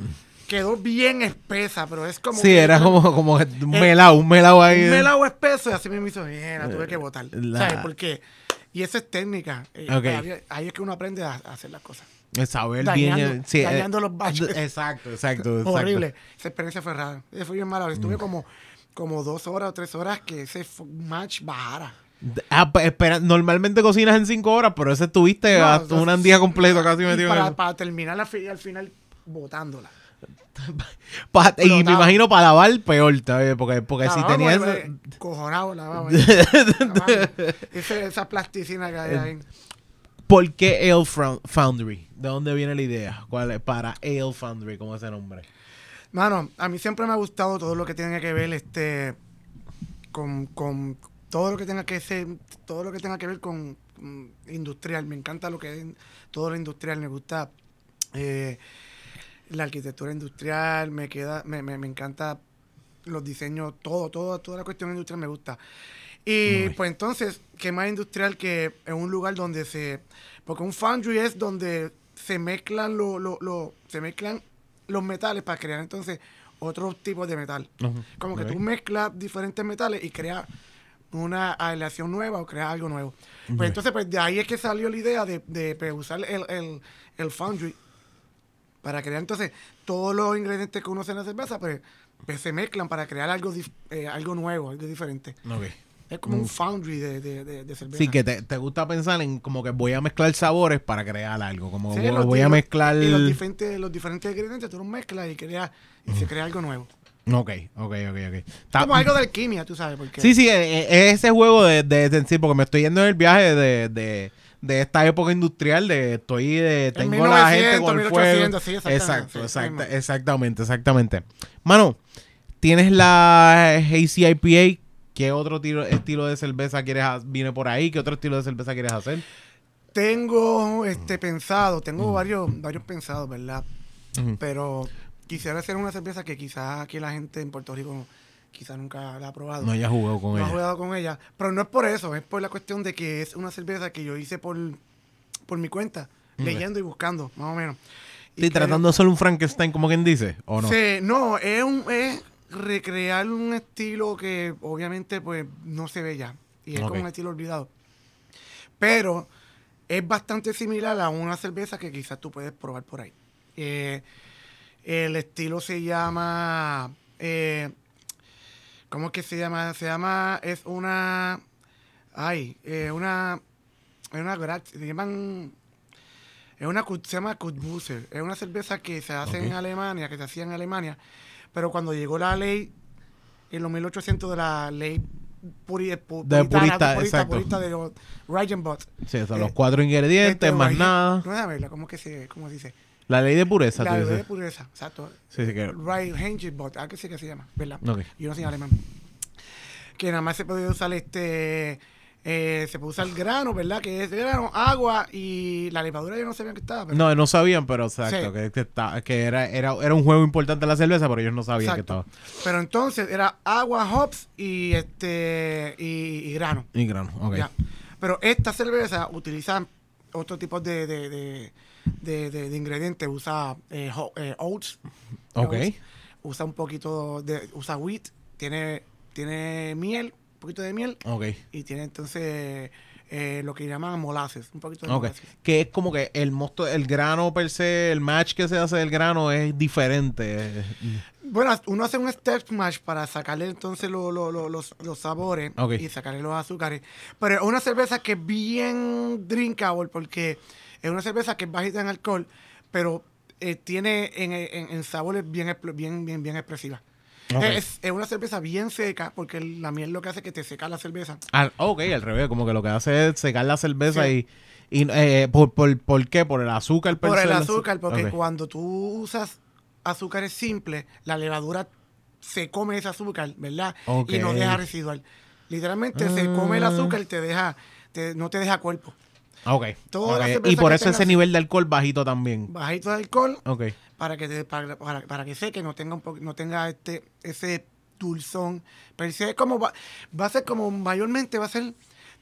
quedó bien espesa, pero es como... Sí, que- era como, como un melao, un melao ahí. un melado espeso y así me hizo bien, la tuve que botar. La- ¿Sabes por qué? Y eso es técnica. Eh, Ok. ahí, ahí es que uno aprende a, a hacer las cosas. Saber Dañando- bien. sí, eh, dañando los baches. Exacto, exacto. exacto. Horrible. Esa experiencia fue rara. Esa Fue bien mala. Estuve como, como dos horas o tres horas que ese match bajara. Ah, pues, espera, normalmente cocinas en cinco horas, pero ese tuviste No, hasta un día completo casi metido en para, eso. para terminar la al final botándola. Pa- y me imagino para lavar peor. Porque, porque si tenías... vamos, eh, cojonado la vamos. esa, plasticina que hay ahí. ¿Por qué Ale Foundry? ¿De dónde viene la idea? ¿Cuál es para Ale Foundry como ese nombre? Mano, a mí siempre me ha gustado todo lo que tenga que ver este con, con todo lo que tenga que ser, todo lo que tenga que ver con mm, industrial. Me encanta lo que es todo lo industrial. Me gusta eh, la arquitectura industrial, me queda, me, me, me encanta los diseños, todo, todo, toda la cuestión industrial me gusta. Y pues entonces, ¿qué más industrial que en un lugar donde se... Porque un foundry es donde se mezclan, lo, lo, lo- se mezclan los metales para crear entonces otros tipos de metal. Como que tú mezclas diferentes metales y creas una aleación nueva o creas algo nuevo. Pues entonces, pues de ahí es que salió la idea de, de, pues, usar el, el, el foundry para crear entonces todos los ingredientes que uno hace en la cerveza, pues, pues se mezclan para crear algo, eh, algo nuevo, algo diferente. Es como un foundry de, de, de, de cerveza. Sí, que te, te gusta pensar en como que voy a mezclar sabores para crear algo. Como Sí, voy, los voy di- a mezclar... Y los diferentes, los diferentes ingredientes tú los mezclas y, creas, y se crea algo nuevo. Ok, ok, ok, ok. Como algo de alquimia, tú sabes. Porque Sí, sí, eh, eh, es ese juego de, de, de- sí, porque me estoy yendo en el viaje de, de, de esta época industrial, de estoy de, tengo la gente con el 1800, fuego. sí, exactamente, Exacto, sí, exacta- exactamente, exactamente. Mano, tienes la Hazy IPA, ¿qué otro tiro- estilo de cerveza quieres viene por ahí? ¿Qué otro estilo de cerveza quieres hacer? Tengo este pensado, tengo varios, varios pensados, ¿verdad? Pero quisiera hacer una cerveza que quizás aquí la gente en Puerto Rico quizás nunca la ha probado. No hayas jugado con No he ella. jugado con ella. Pero no es por eso, es por la cuestión de que es una cerveza que yo hice por, por mi cuenta, leyendo y buscando, más o menos. Y tratando de ser un Frankenstein, como quien dice, ¿o no? Sí, no, es, un, es recrear un estilo que obviamente pues no se ve ya. Y es como un estilo olvidado. Pero es bastante similar a una cerveza que quizás tú puedes probar por ahí. Eh, el estilo se llama... eh, ¿Cómo es que se llama? Se llama... Es una... Ay, eh, una... Es una... Se llaman... Es una, se llama Kutbuser. Es una cerveza que se hace en Alemania, que se hacía en Alemania. Pero cuando llegó la ley, en los 1800 de la ley puri, pu- De puritana, purista, purista, exacto. purista de los Reichenbach. Sí, son Eh, los cuatro ingredientes, Este, más nada. No, déjame verla, ¿cómo que se, cómo se dice? La ley de pureza, La ley de pureza, exacto. Sí, sí, que... Reichenbach, algo así que se llama, ¿verdad? Ok. Yo no soy alemán. Que nada más se puede usar este... eh, se puede usar grano, ¿verdad? Que es grano, agua y la levadura yo no sabía que estaba. Pero No, no sabían, pero exacto, Sí. que, que, que era, era, era un juego importante la cerveza, pero ellos no sabían Exacto. que estaba. Pero entonces era agua, hops y este y, y grano. Y grano, ok. Ya. Pero esta cerveza utiliza otro tipo de, de, de, de- de- de ingredientes. Usa eh, ho- eh, oats. Ok. Oats. Usa un poquito de. Usa wheat. Tiene, tiene miel, un poquito de miel. Ok. Y tiene entonces eh, lo que llaman molasses. Un poquito de Ok. molasses. Que es como que el mosto, el grano per se, el match que se hace del grano es diferente. Bueno, uno hace un step mash para sacarle entonces lo- lo- lo- los, los sabores Ok. y sacarle los azúcares. Pero es una cerveza que es bien drinkable porque es una cerveza que es bajita en alcohol, pero eh, tiene en, en- en sabores bien, bien, bien, bien expresivas. Ok. Es, es una cerveza bien seca, porque la miel lo que hace es que te seca la cerveza. Ok, al revés, como que lo que hace es secar la cerveza Sí. y... y eh, ¿por, por, por qué? ¿Por el azúcar? Por se el azúcar, porque cuando tú usas azúcares simples, la levadura se come ese azúcar, ¿verdad? Y no deja residual. Literalmente se come el Ah. azúcar y te deja, te- no te deja cuerpo. Ok. Todas las ok. cervezas Y por eso ese nivel de alcohol bajito también. Bajito de alcohol Ok. para que te- para, para, para que seque, no tenga un po- no tenga este ese dulzón. Pero sí es como va, va a ser como mayormente va a ser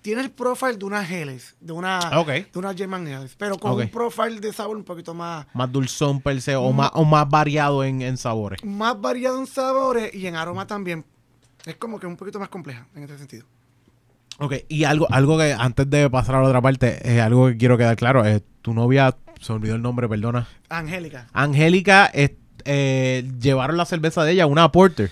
tiene el profile de una Helles, de una Ok. de una German Helles, pero con un profile de sabor un poquito más Más dulzón per se Mm. o más, o más variado en, en sabores. más variado en sabores y en aroma también. Es como que un poquito más compleja en este sentido. Ok, y algo, algo que antes de pasar a la otra parte, eh, algo que quiero quedar claro, es tu novia, se olvidó el nombre, perdona. Angélica. Angélica, es- eh, llevaron la cerveza de ella, una Porter.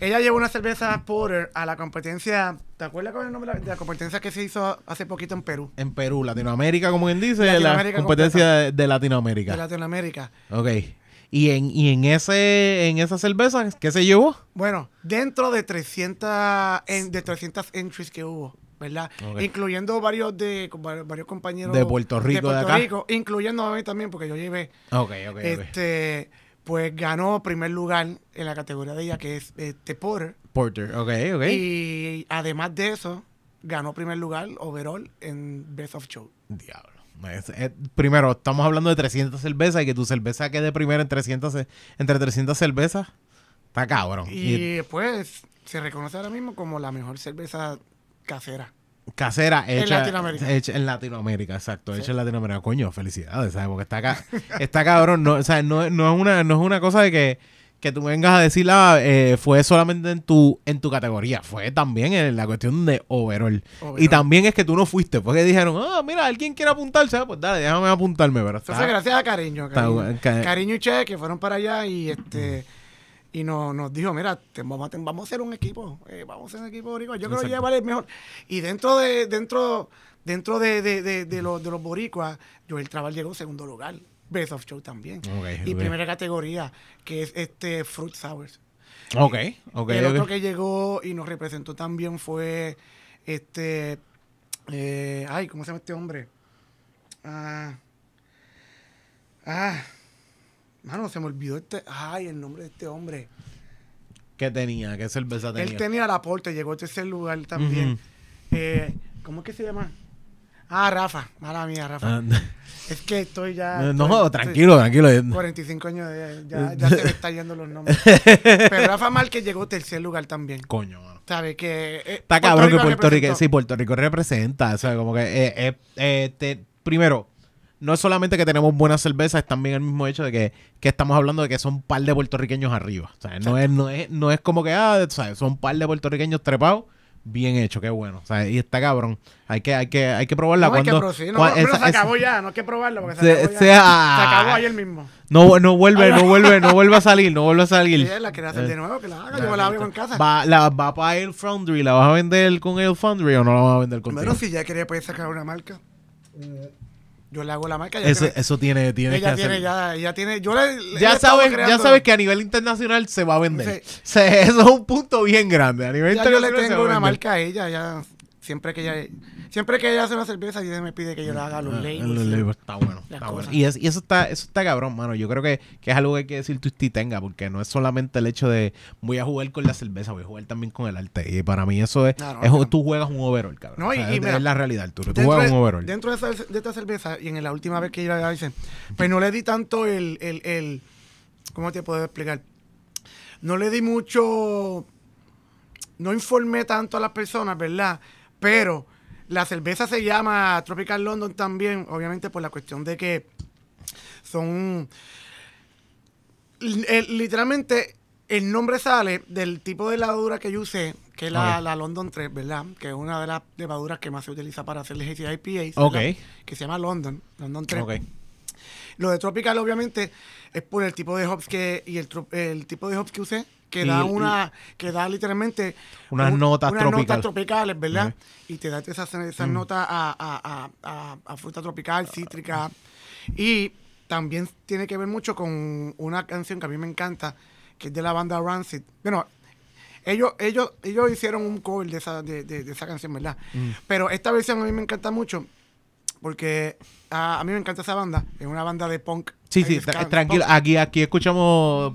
Ella llevó una cerveza Porter a la competencia. ¿Te acuerdas con el nombre de la- competencia que se hizo hace poquito en Perú? En Perú, Latinoamérica, como quien dice, la competencia de, de Latinoamérica. De Latinoamérica. Ok. Y en, y en ese en esa cerveza, ¿qué se llevó? Bueno, dentro de 300, en- de 300 entries que hubo, ¿verdad? Incluyendo varios de varios compañeros De Puerto Rico, de acá. incluyendo a mí también, porque yo llevé, Ok, ok, ok. este, pues ganó primer lugar en la categoría de ella, que es este Porter. Porter, ok, ok. Y además de eso, ganó primer lugar overall en Best of Show. Diablo. Es- es- primero, estamos hablando de 300 cervezas y que tu cerveza quede primero en 300, ce- entre 300 cervezas. Está cabrón. Y Y pues se reconoce ahora mismo como la mejor cerveza casera. casera En hecha, Latinoamérica. hecha en Latinoamérica, exacto. Hecha en Latinoamérica. Coño, felicidades, ¿sabes? Porque está acá. está cabrón. No, o sea, no, no es una, no es una cosa de que, que tú vengas a decir, ah, eh, fue solamente en tu, en tu categoría. Fue también en la cuestión de overall. Overall. Y también es que tú no fuiste. Porque dijeron, ah, mira, alguien quiere apuntarse. Ah, Pues dale, déjame apuntarme. Pero está- fue gracias a Cariño. Cariño, ca- Cariño y Che, que fueron para allá y este y nos, nos dijo, mira, te- vamos, te- vamos a hacer un equipo. eh, vamos a hacer un equipo boricua. Yo creo que llevar el mejor. Y dentro de, dentro, dentro de, de, de, de los, de los boricuas, Joel Trabal llegó en segundo lugar. Best of Show también. Y primera categoría, que es este Fruit Sours. Ok, ok. el otro que llegó y nos representó también fue este. eh, ay, ¿cómo se llama este hombre? Ah. Ah. Mano, se me olvidó este. Ay, el nombre de este hombre. ¿Qué tenía? ¿Qué cerveza tenía? Él tenía el aporte, llegó a tercer lugar también. Eh, ¿Cómo es que se llama? Ah, Rafa. Mala mía, Rafa. Ah, Es que estoy ya. no, estoy- tranquilo, tranquilo. estoy 45 años, de- ya, ya se me están yendo los nombres. Pero Rafa Márquez llegó tercer lugar también. Coño, mano. ¿Sabe? Que. eh, Está cabrón que Puerto Rico, sí, Puerto Rico representa, o sea, como que, eh, eh, eh, te- primero, no es solamente que tenemos buenas cervezas, es también el mismo hecho de que, que estamos hablando de que son un par de puertorriqueños arriba, o sea, no es, no es, no es como que, ah, ¿sabes? son un par de puertorriqueños trepados, bien hecho, qué bueno, o sea, y está cabrón, hay que, hay que, hay que probarla No, hay que cuando, pro- sí, no, cua- no, pero esa- se esa- acabó ya, no hay que probarlo porque se, Se- acabó ya. sea- Se acabó ayer mismo. no, no vuelve, no vuelve, no vuelve a salir, no vuelve a salir. Ella la quiere hacer de nuevo, que la haga, yo me la hago en casa. Va, la, va para Ale Foundry, ¿la vas a vender con Ale Foundry o no la vas a vender con Bueno, si ya quería poder sacar una marca, yo le hago la marca. Eso, tiene- eso tiene, tiene que ella hacer. tiene, ya, ella tiene, yo le, le ya sabes, ya sabes que a nivel internacional se va a vender. Sí. Eso es un punto bien grande. A nivel ya yo internacional le se tengo una marca a ella, ya siempre que ella, siempre que ella hace una cerveza, ella me pide que yo le haga los Ah, labels. los labels, Está bueno. Está bueno. Y, es- y eso está eso está cabrón, mano. Yo creo que, que es algo que hay que decir tú y tenga, porque no es solamente el hecho de voy a jugar con la cerveza, voy a jugar también con el arte. Y para mí eso es, Claro, es no. tú juegas un overall, cabrón. No, O y- sea, y es, mira, es la realidad, Arturo. Tú Dentro, juegas de, un overall. dentro de, esa- de esta cerveza, y en la última vez que yo la hice, pues no le di tanto el, el, el- ¿cómo te puedo explicar? No le di mucho, no informé tanto a las personas, ¿verdad? Pero la cerveza se llama Tropical London también, obviamente por la cuestión de que son, el- literalmente el nombre sale del tipo de levadura que yo usé, que es la, London 3, ¿verdad? Que es una de las levaduras que más se utiliza para hacer hazy IPAs. Ok. ¿verdad? Que se llama London, London 3. Ok. Lo de Tropical, obviamente, es por el tipo de hops que, y el, el tipo de hops que usé, que da y- una, que da literalmente Unas notas unas tropicales. notas tropicales, ¿verdad? Y te da esas, esas notas a, a, a, a, a fruta tropical, cítrica. Y también tiene que ver mucho con una canción que a mí me encanta, que es de la banda Rancid. Bueno, ellos, ellos, ellos hicieron un cover de esa, de, de- de esa canción, ¿verdad? Mm. Pero esta versión a mí me encanta mucho porque a, a mí me encanta esa banda. Es una banda de punk. Sí, eh, sí, tra- tranquilo. Aquí, aquí escuchamos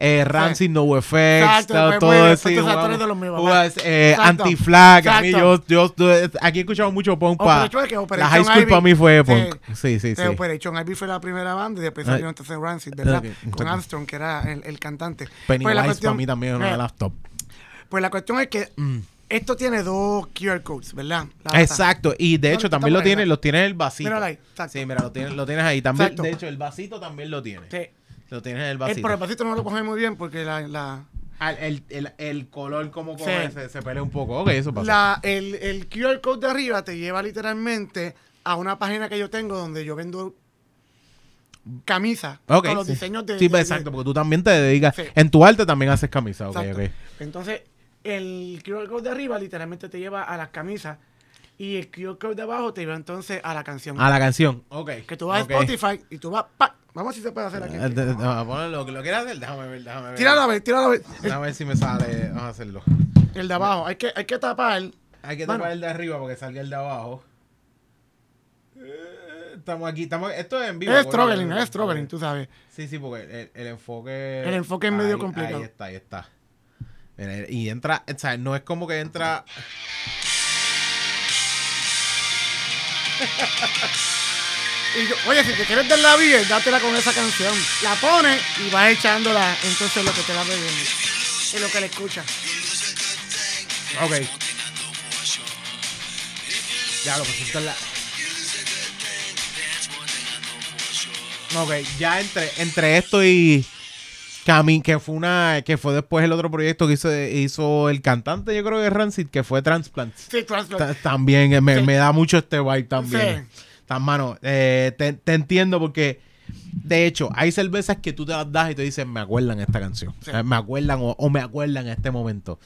eh, Rancid, No Effects, todo, pues, todo eso. pues, los eh. Anti-Flag. A mí, yo, yo, aquí he escuchado mucho punk. pa- Operation- que la high school para mí fue punk. Sí, sí, sí. Operation Ivy fue la primera banda y después salió entonces Rancid, ¿verdad? Con. Armstrong, que era el, cantante. Pues Pennywise cuestión- para mí también es una eh, de las top. Pues la cuestión es que Mm. esto tiene dos QR codes, ¿verdad? La. Exacto, y de hecho también lo tiene, ¿verdad? lo tiene en el vasito. Míralo ahí, exacto. Sí, mira, lo tienes, lo tienes ahí. También, Exacto. de hecho, el vasito también lo tiene. Sí. Lo tienes en el El, vasito. pero el vasito no lo coge muy bien porque la, la, Ah, el, el, el color como Sí. coge se, se pelea un poco. Ok, eso pasa. la- el, el QR code de arriba te lleva literalmente a una página que yo tengo donde yo vendo camisas Ok, con los sí. diseños de... Sí, de- pues, de- exacto, porque tú también te dedicas. Sí. En tu arte también haces camisa. Ok, Exacto. ok. Entonces, el QR code de arriba literalmente te lleva a las camisas y el QR code de abajo te lleva entonces a la canción. A la canción. Ok. que tú vas a Spotify y tú vas... ¡pac! Vamos a ver si se puede hacer aquí. Eh, de- de- no, ponlo, lo, lo quieres hacer, déjame ver, déjame ver. Tíralo a ver, tíralo a ver. Déjame ver si me sale. Vamos a hacerlo. el de abajo. Hay que, hay que tapar. Hay que Mano. tapar el de arriba porque salga el de abajo. Eh, Estamos aquí, estamos. Esto es en vivo. Es struggling, es struggling, tú sabes. Sí, sí, porque el, el enfoque. El enfoque es medio ahí- complicado. Ahí está, ahí está. Mira, y entra, o sea, no es como que entra. Y yo, oye, si te quieres dar la vida, dátela con esa canción. La pones y vas echándola. Entonces lo que te va bebiendo. Es lo que le escucha. Ok. Ya lo esto es la. Ok, ya entre, entre esto y Cami, que fue una, que fue después el otro proyecto que hizo, hizo el cantante, yo creo que Rancid, que fue Transplants. Sí, transplant. Ta- También eh, me, Sí. me da mucho este vibe también. Sí. Tan mano, eh, te, te entiendo porque de hecho hay cervezas que tú te las das y te dicen me acuerdan esta canción, Sí. Eh, me acuerdan o, o me acuerdan este momento.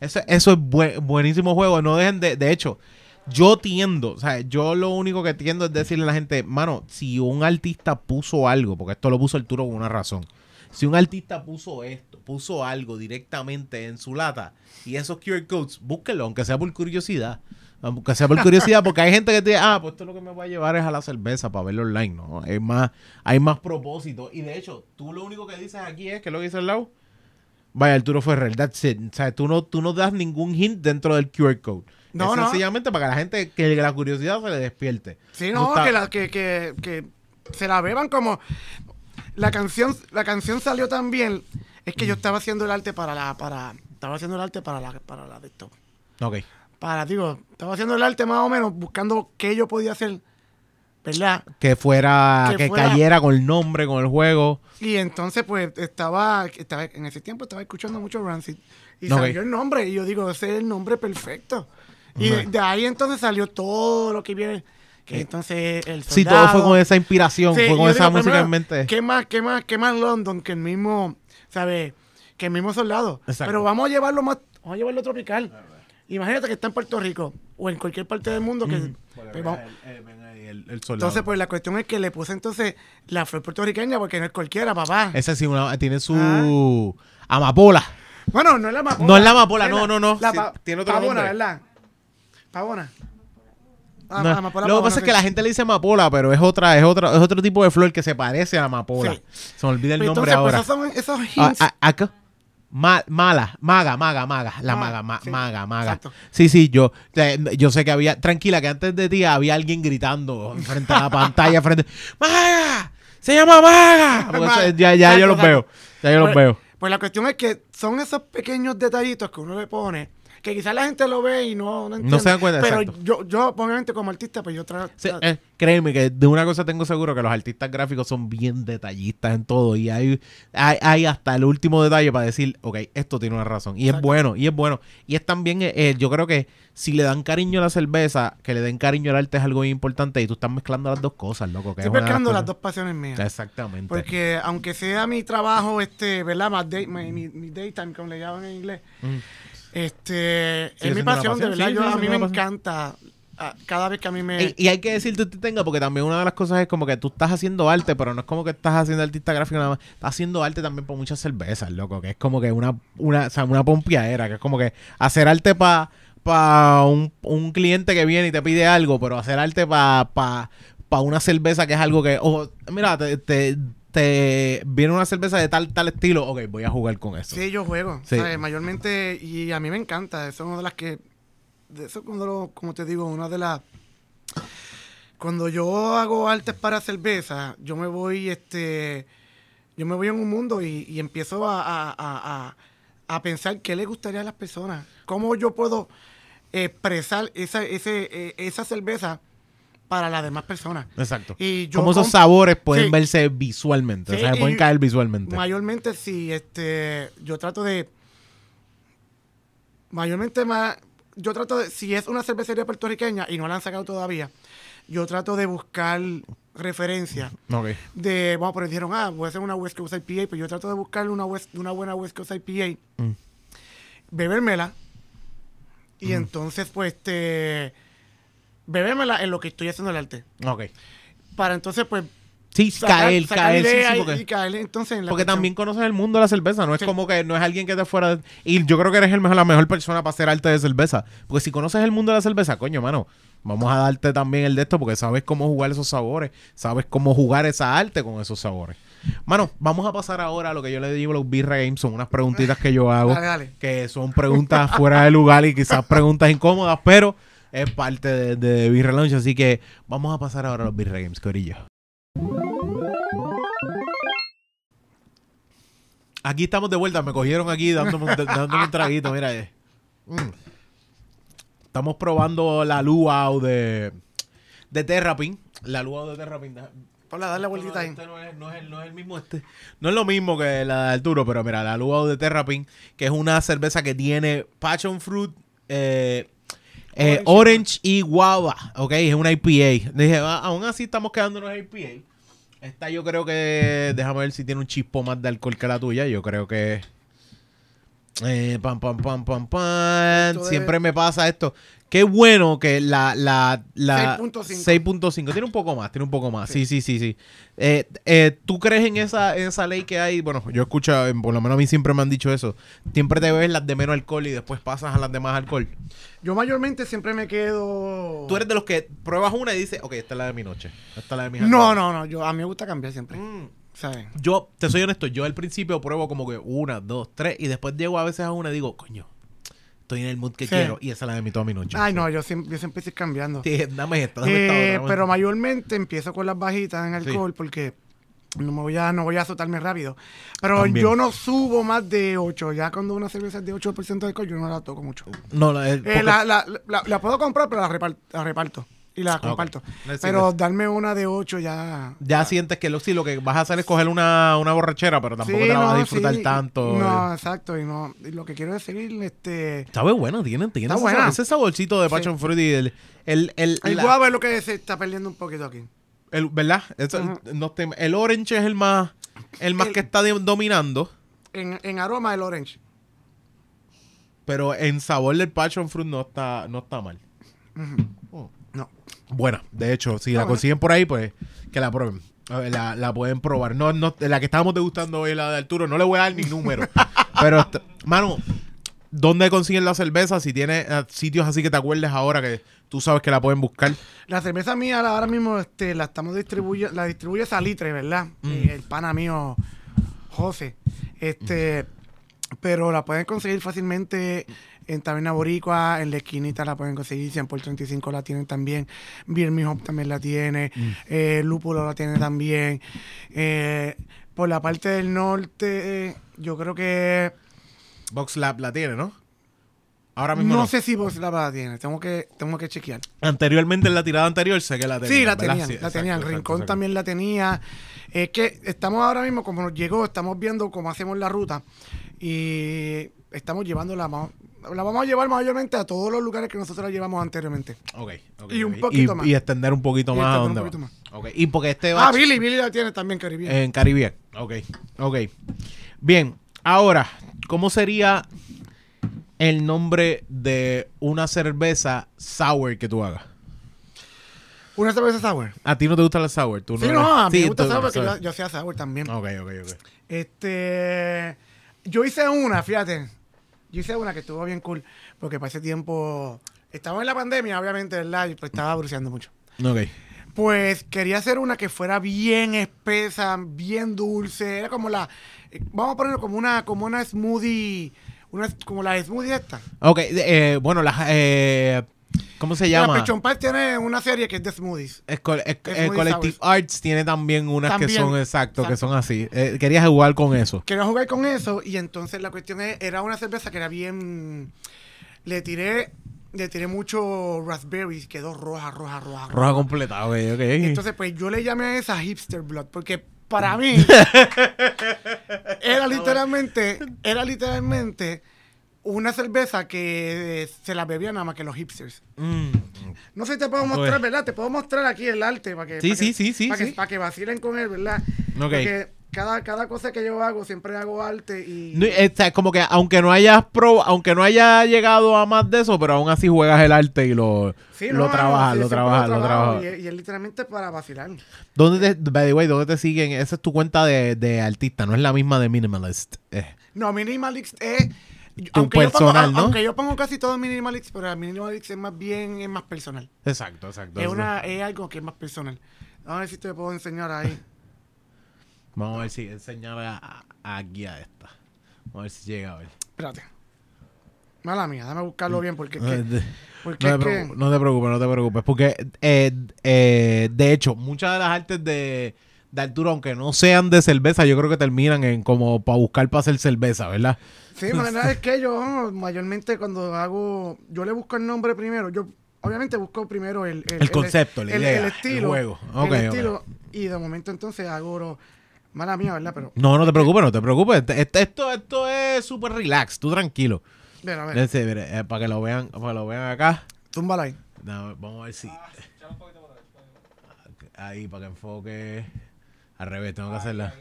Eso, eso es buen- buenísimo juego. No dejen de, de hecho, yo tiendo, o sea, yo lo único que tiendo es decirle a la gente, mano, si un artista puso algo, porque esto lo puso Arturo por una razón. Si un artista puso esto, puso algo directamente en su lata y esos QR codes, búsquenlo, aunque sea por curiosidad. Aunque sea por curiosidad, porque hay gente que te dice, ah, pues esto lo que me va a llevar es a la cerveza para verlo online, ¿no? Hay más, hay más propósito. Y de hecho, tú lo único que dices aquí es, que es lo que dice al lado, vaya, Arturo Ferrer, that's it. O sea, tú no, tú no das ningún hint dentro del QR code. No, es no. sencillamente para que la gente, que la curiosidad se le despierte. Sí, no, está- que, la, que, que, que se la beban como... La canción, la canción salió tan bien. Es que yo estaba haciendo el arte para la... Para, estaba haciendo el arte para la, para la de esto. Ok. Para, digo, estaba haciendo el arte más o menos buscando qué yo podía hacer. ¿Verdad? Que fuera, Que que, fuera- cayera con el nombre, con el juego. Y entonces, pues, estaba, estaba, en ese tiempo estaba escuchando mucho Rancid. Y salió el nombre. Y yo digo, ese es el nombre perfecto. Y de, ahí entonces salió todo lo que viene. Que entonces el Sí, todo soldado- fue con esa inspiración, Sí, fue con esa digo, música primero, en mente. ¿Qué más, qué más, qué más London que el mismo, ¿sabes? Que el mismo soldado. Exacto. Pero vamos a llevarlo más, vamos a llevarlo tropical. Imagínate que está en Puerto Rico o en cualquier parte del mundo que pues, vamos- entonces pues la cuestión es que le puse entonces la flor puertorriqueña porque no es cualquiera, papá. Ese sí, una- tiene su amapola. Bueno, no es la amapola. No es la amapola, Es no, no, no. La pa- tiene otro pavona, nombre. ¿verdad? Pavona. Ah, No, amapola, lo que pasa es sí. que la gente le dice amapola, pero es otra, es otra, es otro tipo de flor que se parece a la amapola. Sí. Se me olvida el Pues nombre entonces, ahora. pues esos son esos Ah, hints. ah, acá. Ma- mala, maga, maga, maga, la Ma- maga, ma- sí, maga, maga. exacto. Sí, sí, yo, yo sé que había, tranquila, que antes de ti había alguien gritando frente a la pantalla, frente, maga, se llama maga. Porque eso- ya, ya yo Exacto, los veo, ya yo los Pues- veo. Pues la cuestión es que son esos pequeños detallitos que uno le pone, que quizás la gente lo ve y no, no entiende. se dan cuenta, Pero exacto. yo, yo, obviamente, como artista, pues yo trato. Sí, eh, créeme que de una cosa tengo seguro que los artistas gráficos son bien detallistas en todo y hay, hay, hay hasta el último detalle para decir, ok, esto tiene una razón. Y es bueno, y es bueno. Y es también, eh, eh, yo creo que si le dan cariño a la cerveza, que le den cariño al arte es algo muy importante y tú estás mezclando las dos cosas, loco. Que Estoy es mezclando las dos pasiones mías. Exactamente. Porque aunque sea mi trabajo, este, ¿verdad? Más day- mi, mi- mi daytime, como le llaman en inglés. Mm. Este, es mi pasión, de verdad. yo, a mí me encanta cada vez que a mí me... Y, y hay que decirte te tenga, porque también una de las cosas es como que tú estás haciendo arte, pero no es como que estás haciendo artista gráfico nada más. Estás haciendo arte también por muchas cervezas, loco. Que es como que una, una, o sea, una pompiadera, que es como que hacer arte para pa un, un cliente que viene y te pide algo, pero hacer arte para pa, pa una cerveza que es algo que, ojo, mira, te, te, viene una cerveza de tal, tal estilo, ok, voy a jugar con eso. Sí, yo juego. Sí. ¿sabes? Mayormente, y a mí me encanta. Eso es una de las que. De eso, cuando lo- como te digo, una de las. Cuando yo hago artes para cerveza, yo me voy, este. Yo me voy en un mundo y, y empiezo a, a- a- a- a pensar qué le gustaría a las personas. Cómo yo puedo expresar esa, ese, eh, esa cerveza para las demás personas. Exacto. Y yo Como esos sabores pueden Sí. verse visualmente, o sea, pueden caer visualmente. Mayormente sí, este, yo trato de, mayormente más, yo trato de, si es una cervecería puertorriqueña y no la han sacado todavía, yo trato de buscar referencias Ok. de, bueno, pero dijeron, ah, voy a hacer una West Coast IPA, pero yo trato de buscar una, West- una buena West Coast IPA, Mm. bebérmela, y entonces, pues, este, bebérmela en lo que estoy haciendo el arte. Ok. Para entonces, pues, Sí, sacar, caer, sacar caer, sí, y- porque, y caer entonces en la porque cuestión. también conoces el mundo de la cerveza, no es Sí. como que no es alguien que te fuera de- y yo creo que eres el mejor, la mejor persona para hacer arte de cerveza, porque si conoces el mundo de la cerveza, coño, mano, vamos a darte también el de esto porque sabes cómo jugar esos sabores, sabes cómo jugar esa arte con esos sabores. Mano, vamos a pasar ahora a lo que yo le digo a los Birra Games, son unas preguntitas que yo hago, Dale, dale. que son preguntas fuera de lugar y quizás preguntas incómodas, pero es parte de, de Birra Lounge, así que vamos a pasar ahora a los Birra Games, Corillo. Aquí estamos de vuelta, me cogieron aquí dándome un, dándome un traguito, mira. eh. Mm. Estamos probando la luau de, de Terrapin. La luau de Terrapin. Hola, dale la vueltita ahí. este no es, no es el, no es el mismo este. No es lo mismo que la de Arturo, pero mira, la Luau de Terrapin, que es una cerveza que tiene passion fruit, eh, eh, Orange. y guava, ok, es una IPA. Dije, "Ah, aún así estamos quedándonos IPA. Esta yo creo que, déjame ver si tiene un chispo más de alcohol que la tuya, yo creo que... Eh, pam, pam, pam, pam, pam. Esto Siempre debe- me pasa esto. Qué bueno que la... la, la 6.5. 6.5. Tiene un poco más, tiene un poco más. Sí, sí, sí, sí. Eh, eh, ¿Tú crees en esa, en esa ley que hay? Bueno, yo escucho, por lo menos a mí siempre me han dicho eso. Siempre te ves las de menos alcohol y después pasas a las de más alcohol. Yo mayormente siempre me quedo. Tú eres de los que pruebas una y dices, ok, esta es la de mi noche. Esta es la de mi No, no, no. Yo, a mí me gusta cambiar siempre. Mm. Yo, te soy honesto, yo al principio pruebo como que una, dos, tres, y después llego a veces a una y digo, coño, estoy en el mood que Sí. quiero, y esa es la de mi toda mi noche. Ay, no, yo siempre, yo siempre estoy cambiando. Sí, dame esta, dame Eh, esta otra, dame pero mayormente empiezo con las bajitas en alcohol porque no me voy a, no voy a azotarme rápido. Pero También. yo no subo más de 8. Ya cuando una cerveza es de 8% de alcohol, yo no la toco mucho. No, la, Eh, porque- la, la, la- la puedo comprar, pero la reparto. Y la comparto. Pero darme una de 8 ya. ya sientes que lo, sí, lo que vas a hacer es coger una, una borrachera, pero tampoco Sí, te la vas a disfrutar sí. tanto. No, exacto. Y no, y lo que quiero seguir este. Sabe bueno, tiene, tiene Está ese, buena. ese saborcito de passion fruit y el, el, el, El la- guava es lo que se está perdiendo un poquito aquí. el- ¿verdad? Eso- no te- el orange es el más, el más que está de- dominando, En, en aroma, el orange. pero en sabor del passion fruit no está, no está mal. No. Buena, de hecho, si la buena. consiguen por ahí, pues que la prueben. La, la pueden probar. No, no, la que estábamos degustando hoy, la de Arturo, no le voy a dar ni número. pero, mano, ¿dónde consiguen la cerveza? Si tiene eh, sitios así que te acuerdes ahora que tú sabes que la pueden buscar. La cerveza mía la- ahora mismo este, la estamos distribuyendo, la distribuye Salitre, ¿verdad? Mm. Eh, el pana mío, José. Este, pero la pueden conseguir fácilmente en Taberna Boricua, en la esquinita la pueden conseguir, 100 por 35 la tienen también, Hop también la tiene, Mm. eh, Lúpulo la tiene también. Eh, por la parte del norte, yo creo que Box Lab la tiene, ¿no? Ahora mismo no, no. sé si vos la tiene, tengo que, tengo que chequear. Anteriormente en la tirada anterior sé que la tenían. Sí, la ¿verdad? tenían, Sí, la exacto, tenían. exacto, Rincón exacto. también la tenía. Es que estamos ahora mismo, como nos llegó, estamos viendo cómo hacemos la ruta y estamos llevándola, ma- la vamos a llevar mayormente a todos los lugares que nosotros la llevamos anteriormente. Ok, ok, Y un poquito y, más. y extender un poquito Y más a extender un poquito va. Ok, Y porque este Ah, batch- Billy, Billy la tiene también, Caribe. En Caribe. Ok, ok. Bien, ahora, ¿cómo sería el nombre de una cerveza sour que tú hagas? Una cerveza sour. ¿A ti no te gusta la sour? ¿Tú Sí, no, a mí Sí, me gusta sour porque yo, yo hacía sour también. Ok, ok, ok. Este. Yo hice una, fíjate. Yo hice una que estuvo bien cool. Porque para ese tiempo. Estaba en la pandemia, obviamente, ¿verdad? Y pues estaba bruceando mucho. Ok. Pues quería hacer una que fuera bien espesa, bien dulce. Era como la. eh, Vamos a ponerlo como una, como una smoothie. Una, como la smoothie esta. Ok, eh, bueno, la, eh, ¿cómo se La llama? Pechon Pie tiene una serie que es de smoothies. Es col- es- Es muy Collective Arts tiene también unas que son exacto, que son así. Eh, querías jugar con eso. Quería jugar con eso y entonces la cuestión es, era una cerveza que era bien... Le tiré, le tiré mucho raspberries, quedó roja, roja, roja. Roja completa, ok, ok. Entonces, pues yo le llamé a esa hipster blood porque para mí era literalmente, era literalmente una cerveza que se la bebían nada más que los hipsters. Mm. No sé si te puedo mostrar, Pues- ¿verdad? Te puedo mostrar aquí el arte para que, Sí, para sí, que- sí, sí, para sí. que, para que vacilen con él, ¿verdad? Porque cada, cada cosa que yo hago siempre hago arte y No, eh, o sea, como que aunque no hayas pro, aunque no haya llegado a más de eso, pero aún así juegas el arte y lo, Sí, lo no, trabajas, sí, lo trabajas, lo trabajas. Y, y es literalmente para vacilar. ¿Dónde te, by the way, dónde te siguen? Esa es tu cuenta de, de artista, no es la misma de Minimalist. Eh, No, Minimalix es. Tu aunque yo pongo- personal, ¿no? Aunque yo pongo casi todo en Minimalix, pero el Minimalix es más bien, es más personal. exacto, exacto. Es, una, es algo que es más personal. Vamos a ver si te puedo enseñar ahí. Vamos a ver si enseñar a, a- aquí a esta. Vamos a ver si llega a ver. Espérate. Mala mía, déjame buscarlo bien porque es No, que. de- Porque no, es te que preocupes, no te preocupes, no te preocupes. Porque, eh, eh, de hecho, muchas de las artes de, de Arturo, aunque no sean de cerveza, yo creo que terminan en como para buscar para hacer cerveza, ¿verdad? Sí, manera es que yo mayormente cuando hago. Yo le busco el nombre primero. Yo obviamente busco primero el, El concepto, la idea, el estilo. juego. el Ok, ok. estilo. Y de momento entonces hago. lo- Mala mía, ¿verdad? Pero. No, no te preocupes, no te preocupes. Esto, esto, esto es súper relax, tú tranquilo. Mira, a ver. Ese, mire, eh, para que lo vean, para que lo vean acá. Túmbala ahí. No, vamos a ver si. Ahí, para que enfoque. Al revés, tengo que hacerla.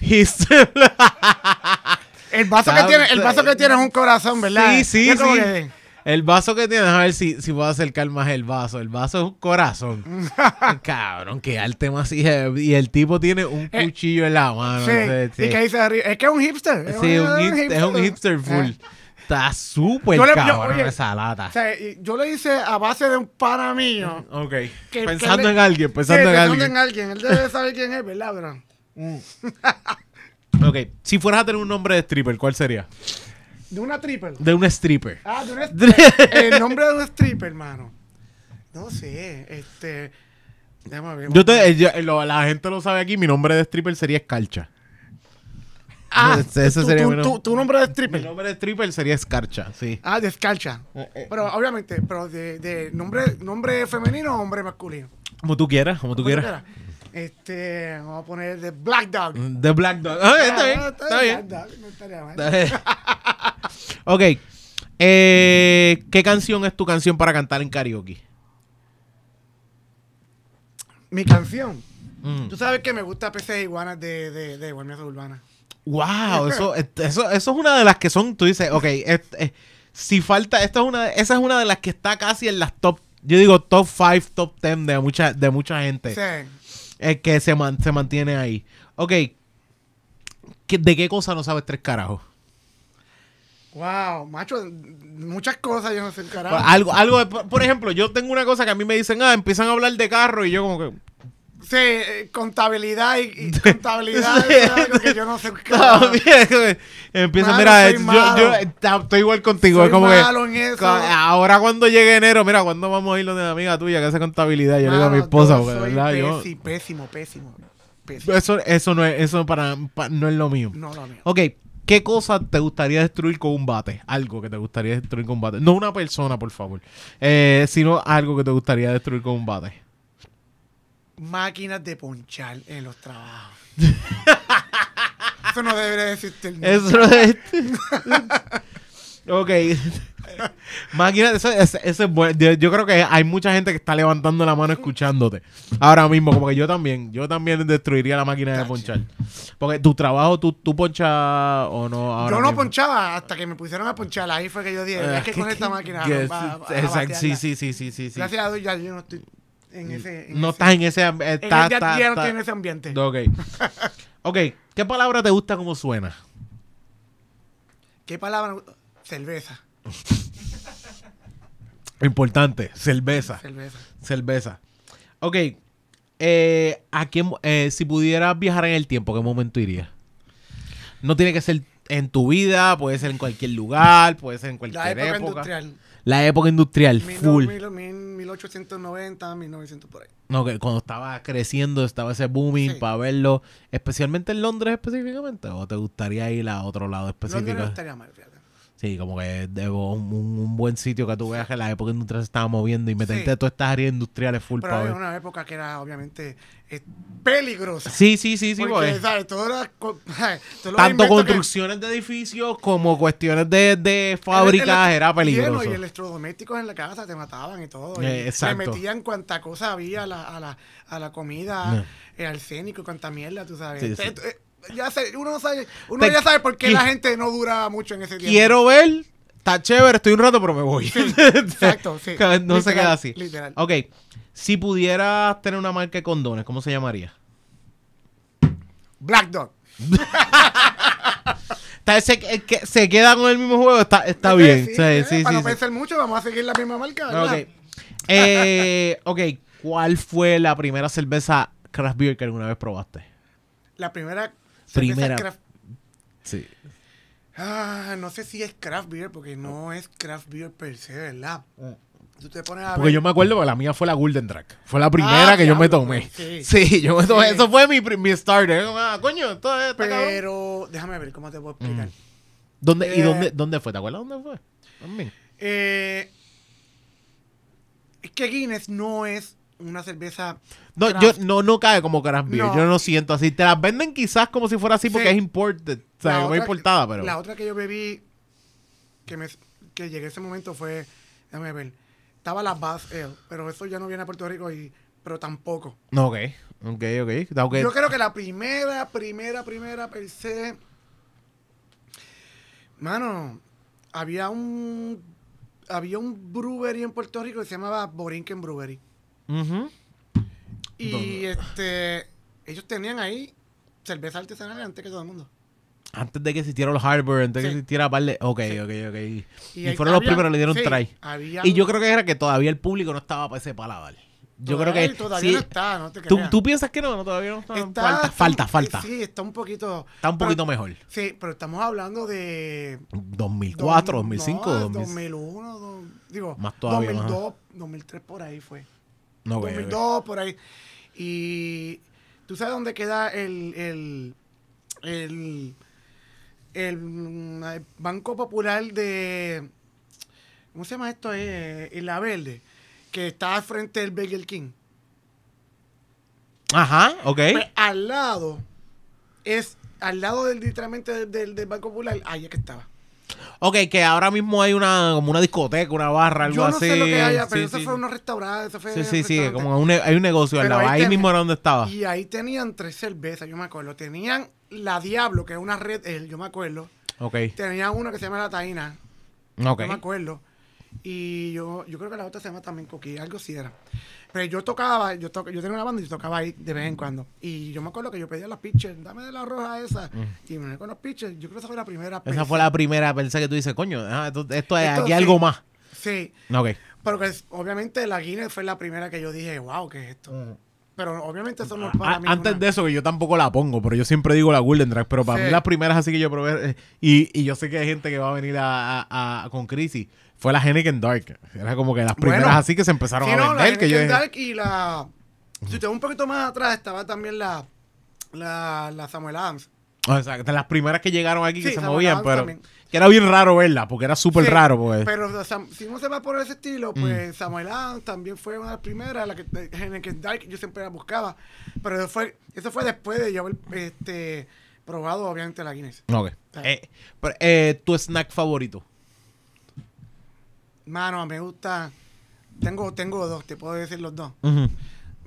He's- El vaso que tiene, el vaso que tiene es un corazón, ¿verdad? Sí, sí, sí. que- El vaso que tienes, a ver si, si puedo acercar más el vaso. El vaso es un corazón. Cabrón, que arte más y Y el tipo tiene un Eh, cuchillo en la mano. sí, ese- y que dice arriba. Es que es un hipster. es Sí, un hip- es un hipster full. Eh. Está súper yo- cabrón esa lata. O sea, yo le hice a base de un pana mío. ok. que- pensando que le- en alguien, pensando Sí, en pensando alguien. en alguien. Él debe saber quién es, ¿verdad, bro? Ok, si fueras a tener un nombre de stripper, ¿cuál sería? De una triple. De un stripper. Ah, de una stripper. El nombre de un stripper, hermano. No sé, este. Déjame ver. Yo te, eh, yo- lo- la gente lo sabe aquí, mi nombre de stripper sería Escarcha. Ah, tu, sería tu- mi nom- tu- tu nombre de Mi stripper. nombre de stripper sería Escarcha, sí. Ah, de escarcha. Eh, eh. Pero obviamente, pero de, de nombre, nombre femenino o hombre masculino. Como tú quieras, como tú Como tú quieras. Este, vamos a poner de Black Dog. The Black Dog. Ah, está bien, Ah, está bien. Black Dog, no estaría mal. Está bien. ok. Eh, ¿Qué canción es tu canción para cantar en karaoke? Mi canción. Mm. Tú sabes que me gusta PC Iguanas de, de, de Guardia Urbana. Wow, eso, eso, eso es una de las que son, tú dices, ok, es- es- si falta, esta es una, esa es una de las que está casi en las top, yo digo top 5, top 10 de mucha, de mucha gente. Sí. Es que se, man- se mantiene ahí. Ok, ¿qué- ¿de qué cosa no sabes tres carajos? Wow, macho, muchas cosas yo no sé el carajo. Algo, algo, por ejemplo, yo tengo una cosa que a mí me dicen, ah, empiezan a hablar de carro y yo como que, Sí, eh, contabilidad y, y contabilidad Sí. es algo que yo no sé. bien. Empieza, mira, yo, yo estoy igual contigo. Soy es como malo que, en eso. co- ahora cuando llegue enero, mira, cuando vamos a ir donde la amiga tuya que hace contabilidad, yo le digo a mi esposa, yo porque, soy ¿verdad? Pésimo, pésimo, pésimo. eso, eso no es, eso para, pa- no es lo mío. No, lo mío. Ok, ¿qué cosa te gustaría destruir con un bate? Algo que te gustaría destruir con un bate. No una persona, por favor. Eh, sino algo que te gustaría destruir con un bate. Máquinas de ponchar en los trabajos. Eso no debería existir. nunca. Eso es... Ok. Máquina, eso, eso- eso es bueno. Yo, yo creo que hay mucha gente que está levantando la mano escuchándote. Ahora mismo, como que yo también. Yo también destruiría la máquina de ponchar. Porque tu trabajo, tú, tú ponchas o no. Ahora Yo no mismo? ponchaba hasta que me pusieron a ponchar. Ahí fue que yo dije, es que con esta máquina. que- va- exacto, sí, sí, sí, sí, sí. Gracias a Dios ya yo no estoy en ese. en No ese- estás en ese ambiente. no estoy en ese ambiente. Ok. Ok. ¿Qué palabra te gusta como suena? ¿Qué palabra? Cerveza. Importante. Cerveza. Cerveza. Cerveza. Ok. Eh, ¿a quién, eh, si pudieras viajar en el tiempo, ¿qué momento irías? No tiene que ser en tu vida, puede ser en cualquier lugar, puede ser en cualquier La época, época. industrial. La época industrial, Mil- full. mil- mil- 1890, 1900 por ahí. No, que cuando estaba creciendo, estaba ese booming Sí. para verlo, especialmente en Londres específicamente, o te gustaría ir a otro lado Londres específico. no estaría mal, fíjate. Sí, como que debo un, un- buen sitio que tú veas que la época industrial se estaba moviendo y meterte a todas estas áreas industriales full Pero para era una época que era obviamente eh, peligrosa. Sí, sí, sí, sí, porque, ¿sabes? Todo era, tanto que- construcciones de edificios como cuestiones de, de fábricas el- era peligroso. Y electrodomésticos en la casa te mataban y todo. Eh, y exacto. Le metían cuanta cosa había a la, a la, a la comida, Eh. el arsénico, cuanta mierda, tú sabes. Sí, sí. Ya sé, uno, no sabe, uno Te- ya sabe por qué la gente no dura mucho en ese tiempo. Quiero ver, está chévere, estoy un rato, pero me voy. Exacto, sí. no se Literal, queda así. Literal. Ok, si pudieras tener una marca de condones, ¿cómo se llamaría? Black Dog. Está- se, eh, que- se queda con el mismo juego, está, está bien. sí, Sí, sí, para no sí. pensar mucho, vamos a seguir la misma marca, ¿verdad? Ok. Eh, ok, ¿cuál fue la primera cerveza craft beer que alguna vez probaste? La primera. Primera. craft- Sí. Ah, no sé si es craft beer, porque no es craft beer per se, ¿verdad? Tú te pones a Porque ver- yo me acuerdo que la mía fue la Golden Drag. Fue la primera Ah, que yo me tomé. sí. Sí, yo me tomé. Sí. Eso fue mi, mi starter. Ah, coño, esto es- cabrón. Pero, déjame ver cómo te puedo explicar. ¿Dónde, ¿Y Eh, dónde, dónde fue? ¿Te acuerdas dónde fue? También. Eh, es que Guinness no es una cerveza. No, craft. yo, no, no cae como craft beer. No. Yo no lo siento así. Te las venden quizás como si fuera así porque Sí. es imported. O sea, no importada, pero. La otra que yo bebí, que, me, que llegué a ese momento fue. Déjame ver. Estaba la Bass Ale, pero eso ya no viene a Puerto Rico, y, pero tampoco. No, ok. Ok, ok. Está ok. Yo creo que la primera, primera, primera per se. Mano, había un. Había un brewery en Puerto Rico que se llamaba Borinquen Brewery. Ujú. Y ¿Dónde? este. Ellos tenían ahí cerveza artesanal antes que todo el mundo. Antes de que existiera los Harbor, antes de que Sí. existiera par de. Ok, Sí. ok, ok. Y, ahí fueron los había- primeros que le dieron sí, try. había Y yo creo que era que todavía el público no estaba para ese paladar. Yo creo que. Todavía no está, no te ¿tú, tú piensas que no? no todavía no está. Está- falta, está- falta, falta. Sí, está un poquito. Está un pero- poquito mejor. Sí, pero estamos hablando de. 2004, dos- 2005, no, 2000. 2001, do- digo, Más todavía, 2002, 2003 por ahí fue. No, güey, 2002 por ahí. Y tú sabes dónde queda el el el, el, el Banco Popular de ¿cómo se llama esto? Eh, en la verde que está al frente del Burger King. Ajá, ok. Pues, al lado es al lado del literalmente del, del- del Banco Popular, ahí es que estaba. Ok, que ahora mismo hay una como una discoteca, una barra, algo Yo no así. sé lo que haya, pero Sí, eso sí. fue unos restaurantes, eso fue Sí, sí, sí, restaurante. como un ne- hay un negocio al Pero lado. ahí Ahí tenía- mismo era donde estaba. Y ahí tenían tres cervezas, yo me acuerdo. Tenían la Diablo, que es una red, yo me acuerdo. Ok, Tenían una que se llama la Taína, ok. no me acuerdo. Y yo, yo creo que la otra se llama también Coquí, algo así era. Pero yo tocaba, yo, to- yo tenía una banda y yo tocaba ahí de vez en cuando. Y yo me acuerdo que yo pedía las pitchers, dame de la roja esa. Y me con los pitchers. Yo creo que esa fue la primera. Mm. Esa fue la primera pensé que tú dices, coño, ah, esto, esto es Esto aquí sí. algo más. Sí, Ok. pero que obviamente la Guinness fue la primera que yo dije, wow, ¿qué es esto? Pero obviamente eso no es para A- mí. antes una- de eso, que yo tampoco la pongo, pero yo siempre digo la Golden Drag, pero para Sí. mí las primeras así que yo probé, eh, y, y yo sé que hay gente que va a venir a, a- a- con crisis, fue la Henneken Dark. Era como que las primeras Bueno. así que se empezaron Sí, a no, la vender. que yo Dark y la. Si te vas un poquito más atrás, estaba también la. La, la Samuel Adams. o sea, de las primeras que llegaron aquí que se Samuel movían, Adams pero también. que era bien raro verla, porque era súper Sí, raro. Pues. Pero o sea, si uno se va por ese estilo, pues Samuel Adams también fue una de las primeras, la que Heineken Dark, yo siempre la buscaba. Pero eso fue, eso fue después de yo haber este, probado, obviamente, la Guinness. Ok. Eh, pero, eh, ¿Tu snack favorito? Mano, me gusta. Tengo, tengo dos, te puedo decir los dos. Ujú.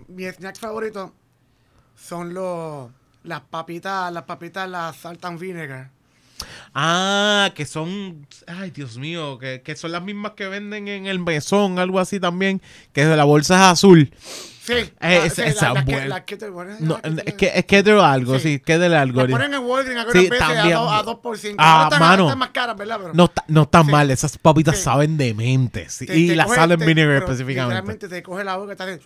Mi snack favorito son los las papitas, las papitas, las salt and vinegar. Ah, que son. Ay, Dios mío, que, que son las mismas que venden en el mesón, algo así también. Que de la bolsa es azul. Sí, Eh, ah, esa- sí, esa las que- buena. las No, las es que es que de algo, sí, Sí. que de algo. las ponen en Walgreens algunas Sí, veces también. a, dos, a dos por. Ah, están, mano. están más caras, ¿verdad? Pero No, está- no están Sí. mal, esas papitas saben dementes. sí, te- y te la coge- sal en te- vinegar específicamente. Literalmente te coge la boca, te,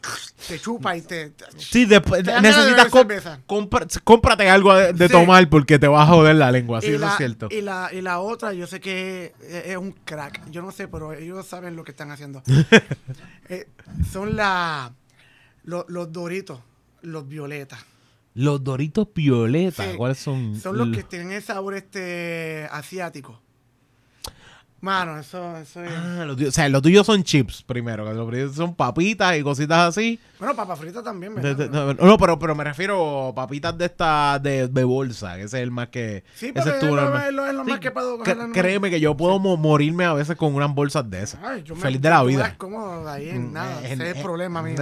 te chupa y te... te- Sí, después de necesitas comp- compra- cómprate algo de, de tomar porque te va a joder la lengua, sí, eso la, es cierto. y, la, y la otra, yo sé que es, es un crack. Yo no sé, pero ellos saben lo que están haciendo. Eh, son la, lo- los doritos, los violetas. Los doritos violetas, Sí, ¿cuáles son? Son los que tienen el sabor este asiático. Mano, eso, eso es. Ah, los o sea, los tuyos son chips primero, que los son papitas y cositas así. Bueno, papa frita también, ¿verdad? de- no, no, pero, pero me refiero a papitas de esta de, de bolsa, que ese es el más que. Sí, ese pero es lo- normal. es lo- es lo más que puedo coger Créeme que yo puedo mo- morirme a veces con unas bolsas de esas. Ay, yo me- Feliz de la vida. como ahí en nada. Mm, en- ese es el en- problema mío.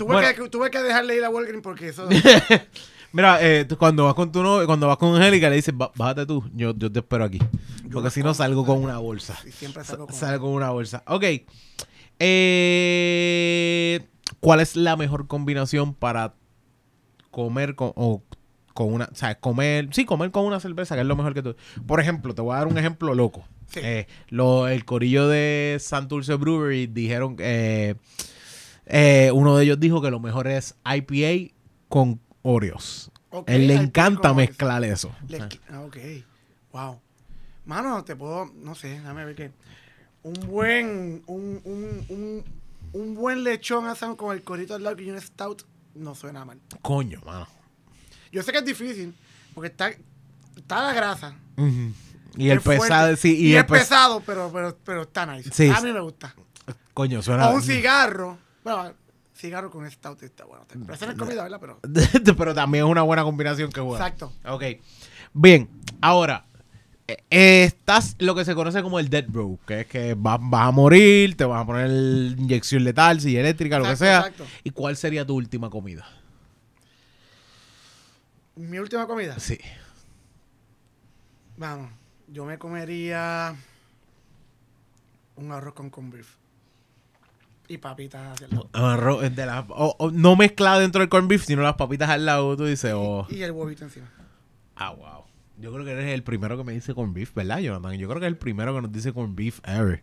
Tuve, Bueno. que, tuve que dejarle ir a Walgreens porque eso. Mira, eh, tú cuando vas con tu novio, cuando vas con Angélica, le dices, "Bá- bájate tú, yo, yo te espero aquí. Porque si no salgo con una bolsa. y siempre salgo con. Una bolsa. Ok. Eh, ¿Cuál es la mejor combinación para comer con, o con una, o sea, comer, sí, comer con una cerveza, que es lo mejor que tú. Por ejemplo, te voy a dar un ejemplo loco. Sí. Eh, lo, el corillo de Santurce Brewery dijeron que eh, uno de ellos dijo que lo mejor es IPA con Oreos. Ok, Él le encanta mezclar eso. Ah, ok. Wow. Mano, te puedo, no sé, déjame ver qué. Un buen, un, un, un, un buen lechón con el corito al lado y un stout no suena mal. Coño, mano. Yo sé que es difícil, porque está, está la grasa. Y el fuerte, pesado, sí, y, y, el es pes- pesado, pero, pero, pero está nice. Sí. A mí me gusta. Coño, suena. O un cigarro. Bueno, cigarro con stout está bueno. Pero eso no es comida, ¿verdad? Pero, Pero también es una buena combinación que juega. exacto. Ok. Bien, ahora. eh, Estás lo que se conoce como el dead bro, que es que vas, vas a morir, te vas a poner inyección letal, silla eléctrica, lo que sea. exacto. ¿Y cuál sería tu última comida? Mi última comida. Sí. Vamos, yo me comería un arroz con corned beef. Y papitas hacia el lado. Arroz de la- o- o no mezclado dentro del corned beef, sino las papitas al lado, tú dices, oh. Y el huevito encima. Ah, wow. Yo creo que eres el primero que me dice corned beef, ¿verdad, Jonathan? Yo creo que es el primero que nos dice corned beef ever.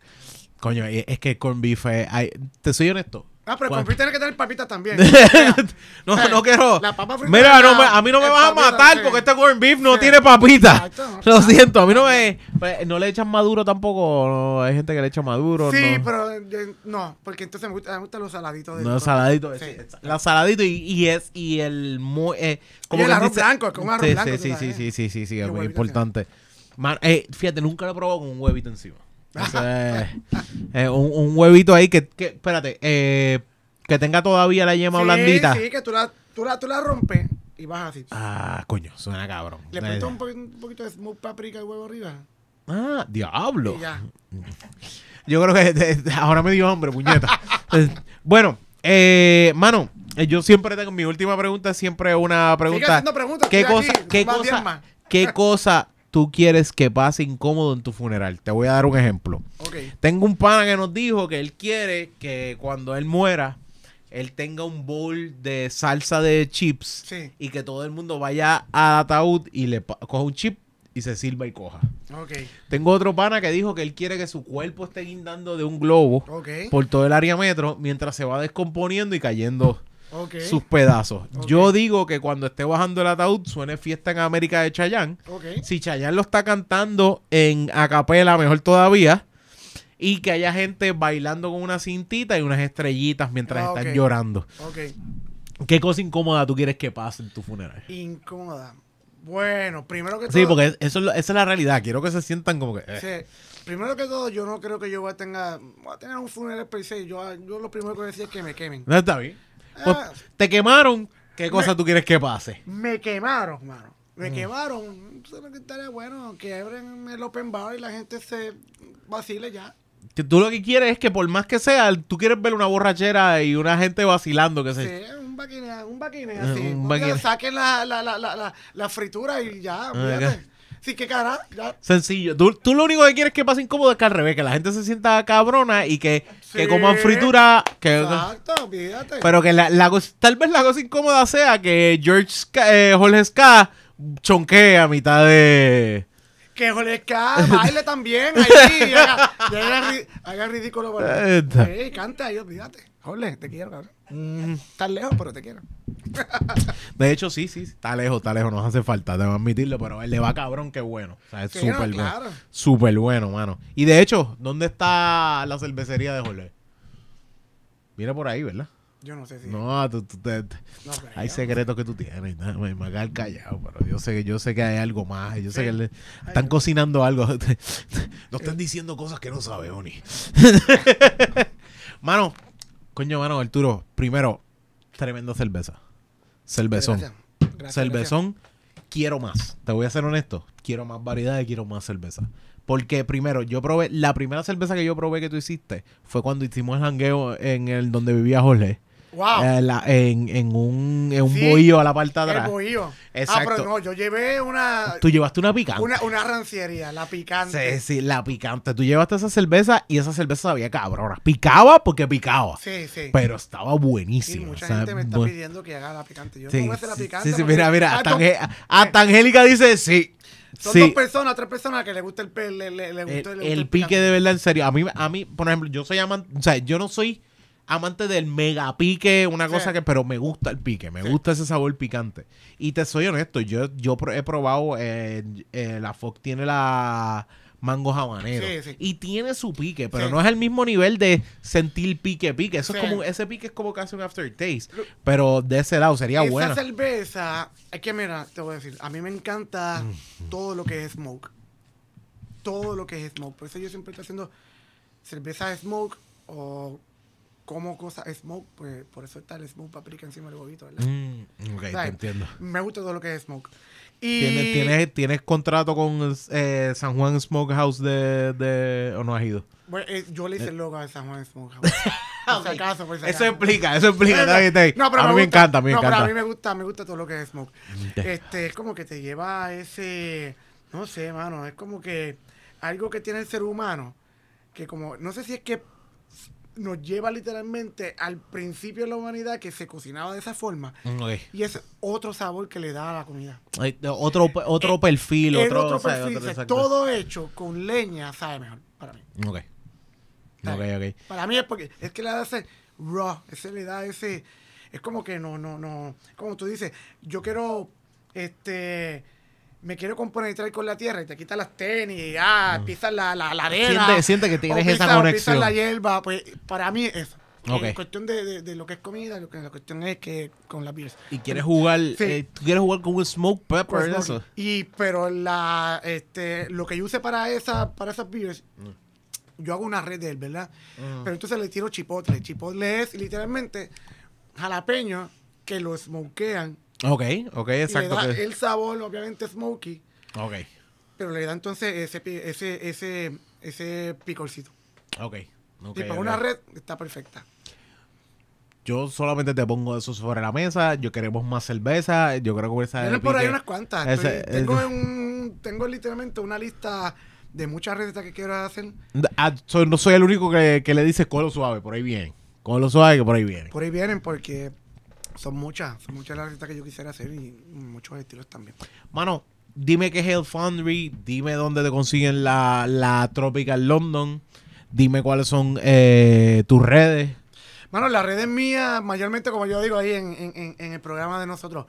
Coño, es que el corned beef es... ay, te soy honesto. Ah, pero el beef tiene que tener papitas también. no, Eh, no quiero. la papa frita Mira, de no a mí no me vas a matar porque este corned beef no tiene papita. Exacto. Lo siento, a mí no me. pues, No le echan maduro tampoco. no, hay gente que le echa maduro. sí, no. pero eh, no, porque entonces me, gusta, me gustan los saladitos. del No, corned saladito. beef. sí, Sí. La saladito y, y es. Y el. eh, Y el arroz dice- blanco, un arroz sí, blanco, Sí, sí, sí, sí, sí, sí, es muy importante. Man, eh, fíjate, nunca lo he probado con un huevito encima. Eh, un, un huevito ahí que, que espérate, eh, que tenga todavía la yema Sí, blandita. Sí, que tú la, tú la, tú la rompes y vas así. Ah, coño, suena cabrón. Le pones un, poquito, un poquito de smoked paprika y huevo arriba. Ah, diablo. Y ya. Yo creo que de- de- ahora me dio hambre, puñeta. Bueno, eh, mano, eh, yo siempre tengo mi última pregunta, es siempre una Sigue pregunta. haciendo preguntas. ¿Qué cosa, aquí, qué cosa, qué cosa tú quieres que pase incómodo en tu funeral? Te voy a dar un ejemplo. Ok. Tengo un pana que nos dijo que él quiere que cuando él muera, él tenga un bowl de salsa de chips Sí. y que todo el mundo vaya al ataúd y le coja un chip y se sirva y coja. Ok. Tengo otro pana que dijo que él quiere que su cuerpo esté guindando de un globo por todo el área metro mientras se va descomponiendo y cayendo Ok. sus pedazos. Yo digo que cuando esté bajando el ataúd suene fiesta en América de Chayán. Ok. Si Chayán lo está cantando en acapela, mejor todavía. Y que haya gente bailando con una cintita y unas estrellitas mientras Ah, están llorando. ¿Qué cosa incómoda tú quieres que pase en tu funeral? Incómoda. Bueno, primero que todo. Sí, porque es- eso esa es la realidad. Quiero que se sientan como que... eh. Sí. Primero que todo, yo no creo que yo voy a tener, voy a tener un funeral per se. Yo, yo lo primero que voy a decir es que me quemen. No, está bien. Pues, Ah. te quemaron. ¿Qué cosa Me- tú quieres que pase? Me quemaron, mano. Mm. Me quemaron. ¿Sabes qué estaría bueno? Que abren el open bar y la gente se vacile ya. Que tú lo que quieres es que por más que sea, tú quieres ver una borrachera y una gente vacilando, que se... Sí, un baquine, un baquine Eh, así. un baquine. Saquen la, la, la, la, la, fritura y ya, Ah, fíjate. Sí, qué cara, ya. Sencillo. Tú, tú lo único que quieres que pase incómodo es que al revés, que la gente se sienta cabrona y que, que coman fritura. Que, Exacto, fíjate. pero que la, la cosa- tal vez la cosa incómoda sea que George Ska- eh, Jorge Ska chonquee a mitad de. Que Jolesca baile también ahí, haga, y haga, ri- haga ridículo. Eh, ta- Sí, canta ahí, olvídate. Jorge, te quiero, cabrón. Mm, Estás lejos, pero te quiero. De hecho, sí, sí, está lejos, está lejos, nos hace falta, debo admitirlo, pero él le va cabrón, qué bueno. O sea, es súper no, bueno. Súper bueno, mano. Y de hecho, ¿dónde está la cervecería de Jorge? Viene por ahí, ¿verdad? Yo no sé si. No, tú, tú- te- No hay secretos que tú tienes. Déjame me quedar callado, pero yo sé que yo sé que hay algo más. Yo sé Sí. que le- están cocinando algo. no están diciendo cosas que no sabe, Oni. mano, coño, mano, Arturo, primero, tremenda cerveza. Cervezón. Gracias. Gracias, Cervezón, quiero más. Te voy a ser honesto. Quiero más variedad y quiero más cerveza. Porque primero, yo probé, la primera cerveza que yo probé que tú hiciste fue cuando hicimos el jangueo en el donde vivía Jorge. Wow. Eh, la- en, en un, en un Sí, bohío a la parte de el atrás. bohío. Ah, Exacto. pero no, yo llevé una, Tú llevaste una picante. una, una ranciería, la picante. Sí, sí, la picante. Tú llevaste esa cerveza y esa cerveza sabía cabrona. Picaba porque picaba. Sí, sí. Pero estaba Y buenísima. mucha o sea, gente me está bu- pidiendo que haga la picante. Yo no voy a hacer la picante. sí, sí, porque- mira, mira. Ah, Hasta, Ange- hasta Angélica dice sí. Son sí. dos personas, tres personas que le gusta el pe- le, le, le el, gusta, le gusta el pique picante. de verdad, en serio. A mí, a mí, por ejemplo, yo soy amante, o sea, yo no soy amante del mega pique, una Sí. cosa que, pero me gusta el pique, me Sí. gusta ese sabor picante. Y te soy honesto, yo, yo he probado, eh, eh, la Fox tiene la mango habanero Sí, sí. y tiene su pique, pero no es el mismo nivel de sentir pique, pique. Eso es como, ese pique es como casi un aftertaste, pero de ese lado sería Esa bueno. cerveza, es que mira, te voy a decir, a mí me encanta Mm. todo lo que es smoke. Todo lo que es smoke. Por eso yo siempre estoy haciendo cerveza smoke o como cosa smoke, pues por eso está el smoke paprika encima del huevito, ¿verdad? Mm, ok, te entiendo. Me gusta todo lo que es smoke. Y ¿Tienes, tienes, tienes contrato con eh, San Juan Smokehouse de, de... o no has ido? Bueno, eh, yo le hice el logo de San Juan Smokehouse. por si acaso, por si Eso explica, eso explica. No, pero a mí me, gusta. encanta, a mí me no, encanta. pero a mí me gusta, me gusta todo lo que es smoke. Ok. Este, es como que te lleva a ese, no sé, mano, es como que algo que tiene el ser humano, que como, no sé si es que nos lleva literalmente al principio de la humanidad que se cocinaba de esa forma y es otro sabor que le da a la comida. Ay, Otro, otro perfil, otro, otro perfil, otro- o sea, exacto. todo hecho con leña sabe mejor para mí. Ok. Ok, ¿sabes? ok. Para mí es porque es que le da ese raw, ese le da ese, es como que no, no, no, como tú dices, yo quiero, este, me quiero compenetrar con la tierra y te quitas las tenis, ah, pisas la, la, la arena. Siente- siente que tienes o esa pisas- conexión. pisas la hierba, pues para mí es eso. Ok. En cuestión de, de- de lo que es comida, lo que, la cuestión es que con las beers. Y quieres jugar, Sí. eh, tú quieres jugar con un smoke pepper, eso. Y pero la este lo que yo use para esa para esas beers yo hago una red de él, ¿verdad? Mm. Pero entonces le tiro chipotle. Chipotle es literalmente jalapeño que lo smokean Ok, ok, y le exacto. da que- el sabor obviamente smoky, Ok, pero le da entonces ese ese ese ese picorcito. ok. ok, y para una red está perfecta. Yo solamente te pongo eso sobre la mesa. Yo queremos más cerveza. Yo creo que esa Tienen por ahí unas cuantas. ese- Estoy- tengo, un- tengo literalmente una lista de muchas recetas que quiero hacer. Ah, soy- no soy el único que, que le dice colo suave, por ahí viene. Colo suave que por ahí viene. Por ahí vienen porque son muchas, son muchas las recetas que yo quisiera hacer y muchos estilos también. Mano, dime qué es Hell Foundry, dime dónde te consiguen la, la Tropical London, dime cuáles son eh, tus redes. Bueno, las redes mías, mayormente como yo digo ahí en, en- el programa de nosotros,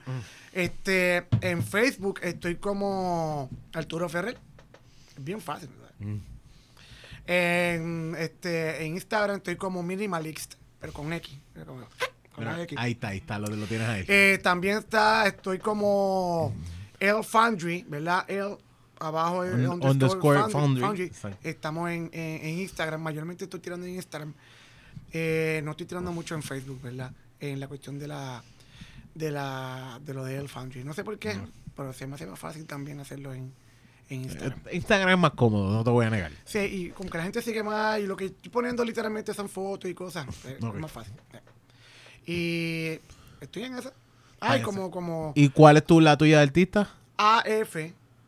este, en Facebook estoy como Arturo Ferrer. Es bien fácil. ¿verdad? En, este, en Instagram estoy como Minimalist, pero con X. pero con- con la Mira, X. ahí está, ahí está, lo, lo tienes ahí. Eh, también está, estoy como El Foundry, ¿verdad? El abajo el Un- underscore Foundry. Estamos en, en- en Instagram, mayormente estoy tirando en Instagram. Eh, no estoy tirando mucho en Facebook, ¿verdad? En la cuestión de la de la de lo de El Foundry. No sé por qué, pero se me hace más fácil también hacerlo en, en Instagram. Eh, Instagram es más cómodo, no te voy a negar. Sí, y como que la gente sigue más y lo que estoy poniendo literalmente son fotos y cosas. eh, Ok. Es más fácil. Y estoy en esa. Ay, como, como ¿Y cuál es tu, la tuya de artista? AF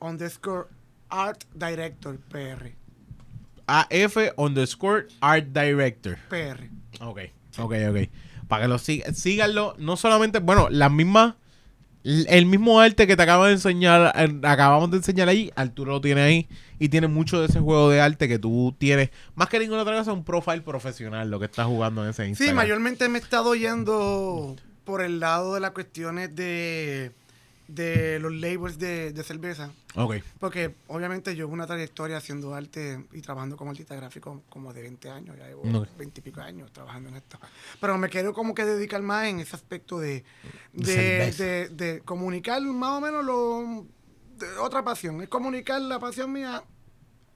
underscore art director PR. AF underscore art director. PR. Ok, ok, ok. Para que lo sigan, síganlo. No solamente, bueno, la misma, el mismo arte que te acabo de enseñar, eh, acabamos de enseñar ahí, Arturo lo tiene ahí y tiene mucho de ese juego de arte que tú tienes. Más que ninguna otra cosa, un profile profesional lo que estás jugando en ese Sí, Instagram. mayormente me he estado yendo por el lado de las cuestiones de, de los labels de, de cerveza. Ok, Porque obviamente yo una trayectoria haciendo arte y trabajando como artista gráfico como de 20 años, ya llevo Ok. 20 y pico años trabajando en esto. Pero me quiero como que dedicar más en ese aspecto de, De comunicar más o menos lo, de otra pasión. Es comunicar la pasión mía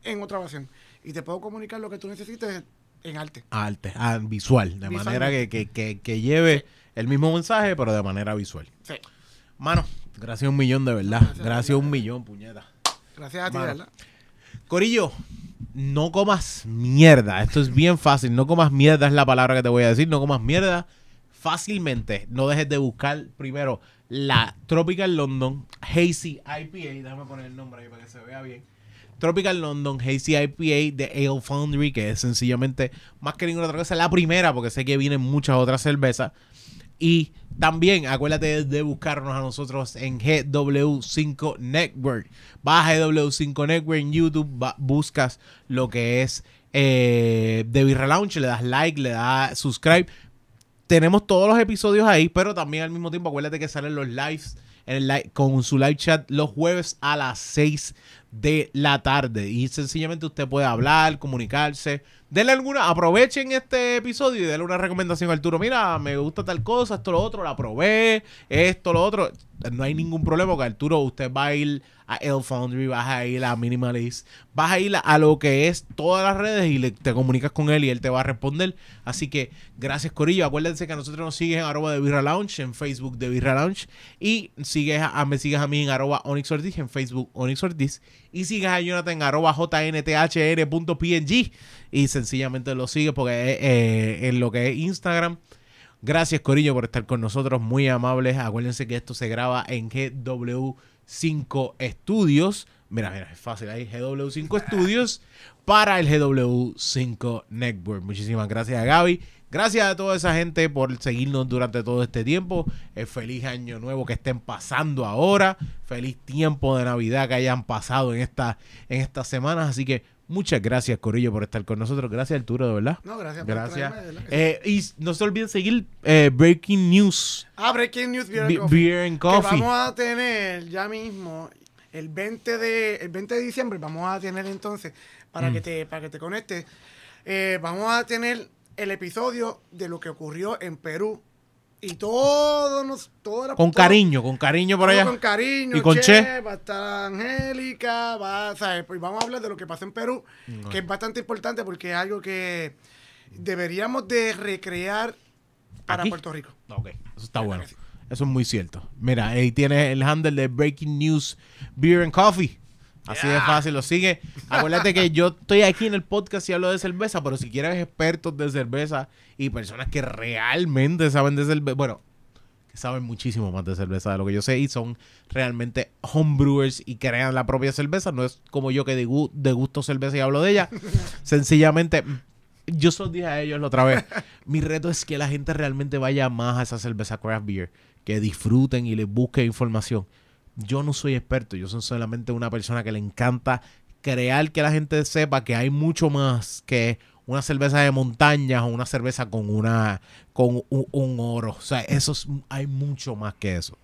en otra pasión. Y te puedo comunicar lo que tú necesites en arte. arte, ah, visual, de manera que, que, que, que lleve el mismo mensaje, pero de manera visual. Sí. Mano, gracias un millón de verdad. Gracias, Gracias un millón, puñeta. Gracias a ti, Mano. ¿verdad? Corillo, no comas mierda. Esto es bien fácil. No comas mierda es la palabra que te voy a decir. No comas mierda fácilmente. No dejes de buscar primero la Tropical London Hazy IPA. Déjame poner el nombre ahí para que se vea bien. Tropical London Hazy IPA de Ale Foundry, que es sencillamente más que ninguna otra cosa, la primera, porque sé que vienen muchas otras cervezas. Y también acuérdate de buscarnos a nosotros en GW5 Network. Vas a GW5 Network en YouTube, buscas lo que es eh, The Relaunch, le das like, le das subscribe. Tenemos todos los episodios ahí, pero también al mismo tiempo acuérdate que salen los lives el con su live chat los jueves a las 6 de la tarde. Y sencillamente usted puede hablar, comunicarse. Denle alguna, aprovechen este episodio y denle una recomendación a Arturo. Mira, me gusta tal cosa, esto, lo otro, la probé, esto, lo otro. No hay ningún problema porque Arturo, usted va a ir a El Foundry, vas a ir a Minimalist, vas a ir a, lo que es todas las redes y le- te comunicas con él y él te va a responder. Así que gracias Corillo. Acuérdense que a nosotros nos siguen en arroba de Birra Lounge, en Facebook de Birra Lounge. Y sigues a, me sigues a mí en arroba Onyx Ortiz, en Facebook Onyx Ortiz. Y sigues a Jonathan arroba jnthn.png. Y sencillamente lo sigues porque eh, eh, en lo que es Instagram. Gracias, Corillo, por estar con nosotros. Muy amables. Acuérdense que esto se graba en GW5 Studios. Mira, mira, es fácil ahí. GW5 Studios para el GW5 Network. Muchísimas gracias a Gaby. Gracias a toda esa gente por seguirnos durante todo este tiempo. Eh, feliz año nuevo que estén pasando ahora. Feliz tiempo de Navidad que hayan pasado en, esta, en estas semanas. Así que muchas gracias, Corillo, por estar con nosotros. Gracias, Arturo, de verdad. No, gracias por Gracias. Eh, y no se olviden seguir eh, Breaking News Ah, Breaking News Beer and Coffee. Beer and Que vamos a tener ya mismo el 20 de el 20 de diciembre vamos a tener entonces Mm. para que te para que te conectes eh, vamos a tener el episodio de lo que ocurrió en Perú y todo nos Con todo- cariño, con cariño por allá. con cariño Y con Che. va a estar Angélica va ¿sabes? Pues vamos a hablar de lo que pasó en Perú Mm, que es bastante importante porque es algo que deberíamos de recrear para ¿Aquí? Puerto Rico Ok, eso está bueno. Eso es muy cierto. Mira, ahí tienes el handle de Breaking News Beer and Coffee. Así de fácil, lo sigue. Acuérdate que yo estoy aquí en el podcast y hablo de cerveza, pero si quieres expertos de cerveza y personas que realmente saben de cerveza, bueno, que saben muchísimo más de cerveza de lo que yo sé y son realmente homebrewers y crean la propia cerveza, no es como yo que degu- degusto cerveza y hablo de ella. Sencillamente, yo se los dije a ellos la otra vez. Mi reto es que la gente realmente vaya más a esa cerveza craft beer, que disfruten y les busque información. Yo no soy experto, yo soy solamente una persona que le encanta crear que la gente sepa que hay mucho más que una cerveza de montaña o una cerveza con una con un, oro. O sea, eso es- hay mucho más que eso.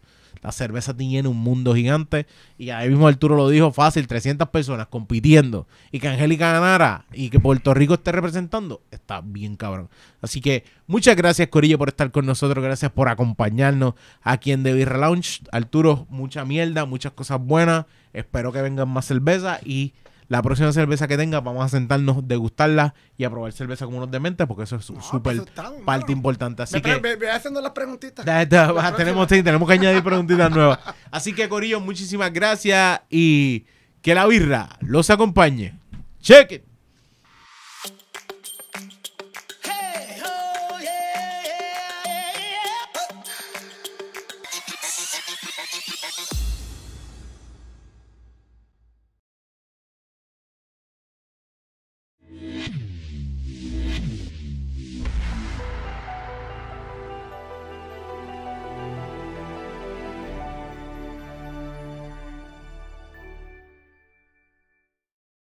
La cerveza tiene un mundo gigante y ahí mismo Arturo lo dijo fácil, 300 personas compitiendo y que Angélica ganara y que Puerto Rico esté representando, está bien cabrón. Así que muchas gracias Corillo por estar con nosotros, gracias por acompañarnos aquí en The Beer Lounge. Arturo, mucha mierda, muchas cosas buenas, espero que vengan más cerveza y la próxima cerveza que tenga vamos a sentarnos, degustarla y a probar cerveza como unos dementes porque eso es No, súper pues, está, parte mano. importante. Así que... ve- ve haciendo las preguntitas. La tenemos, sí, tenemos que añadir preguntitas nuevas. Así que, Corillo, muchísimas gracias y Que la birra los acompañe. Check it.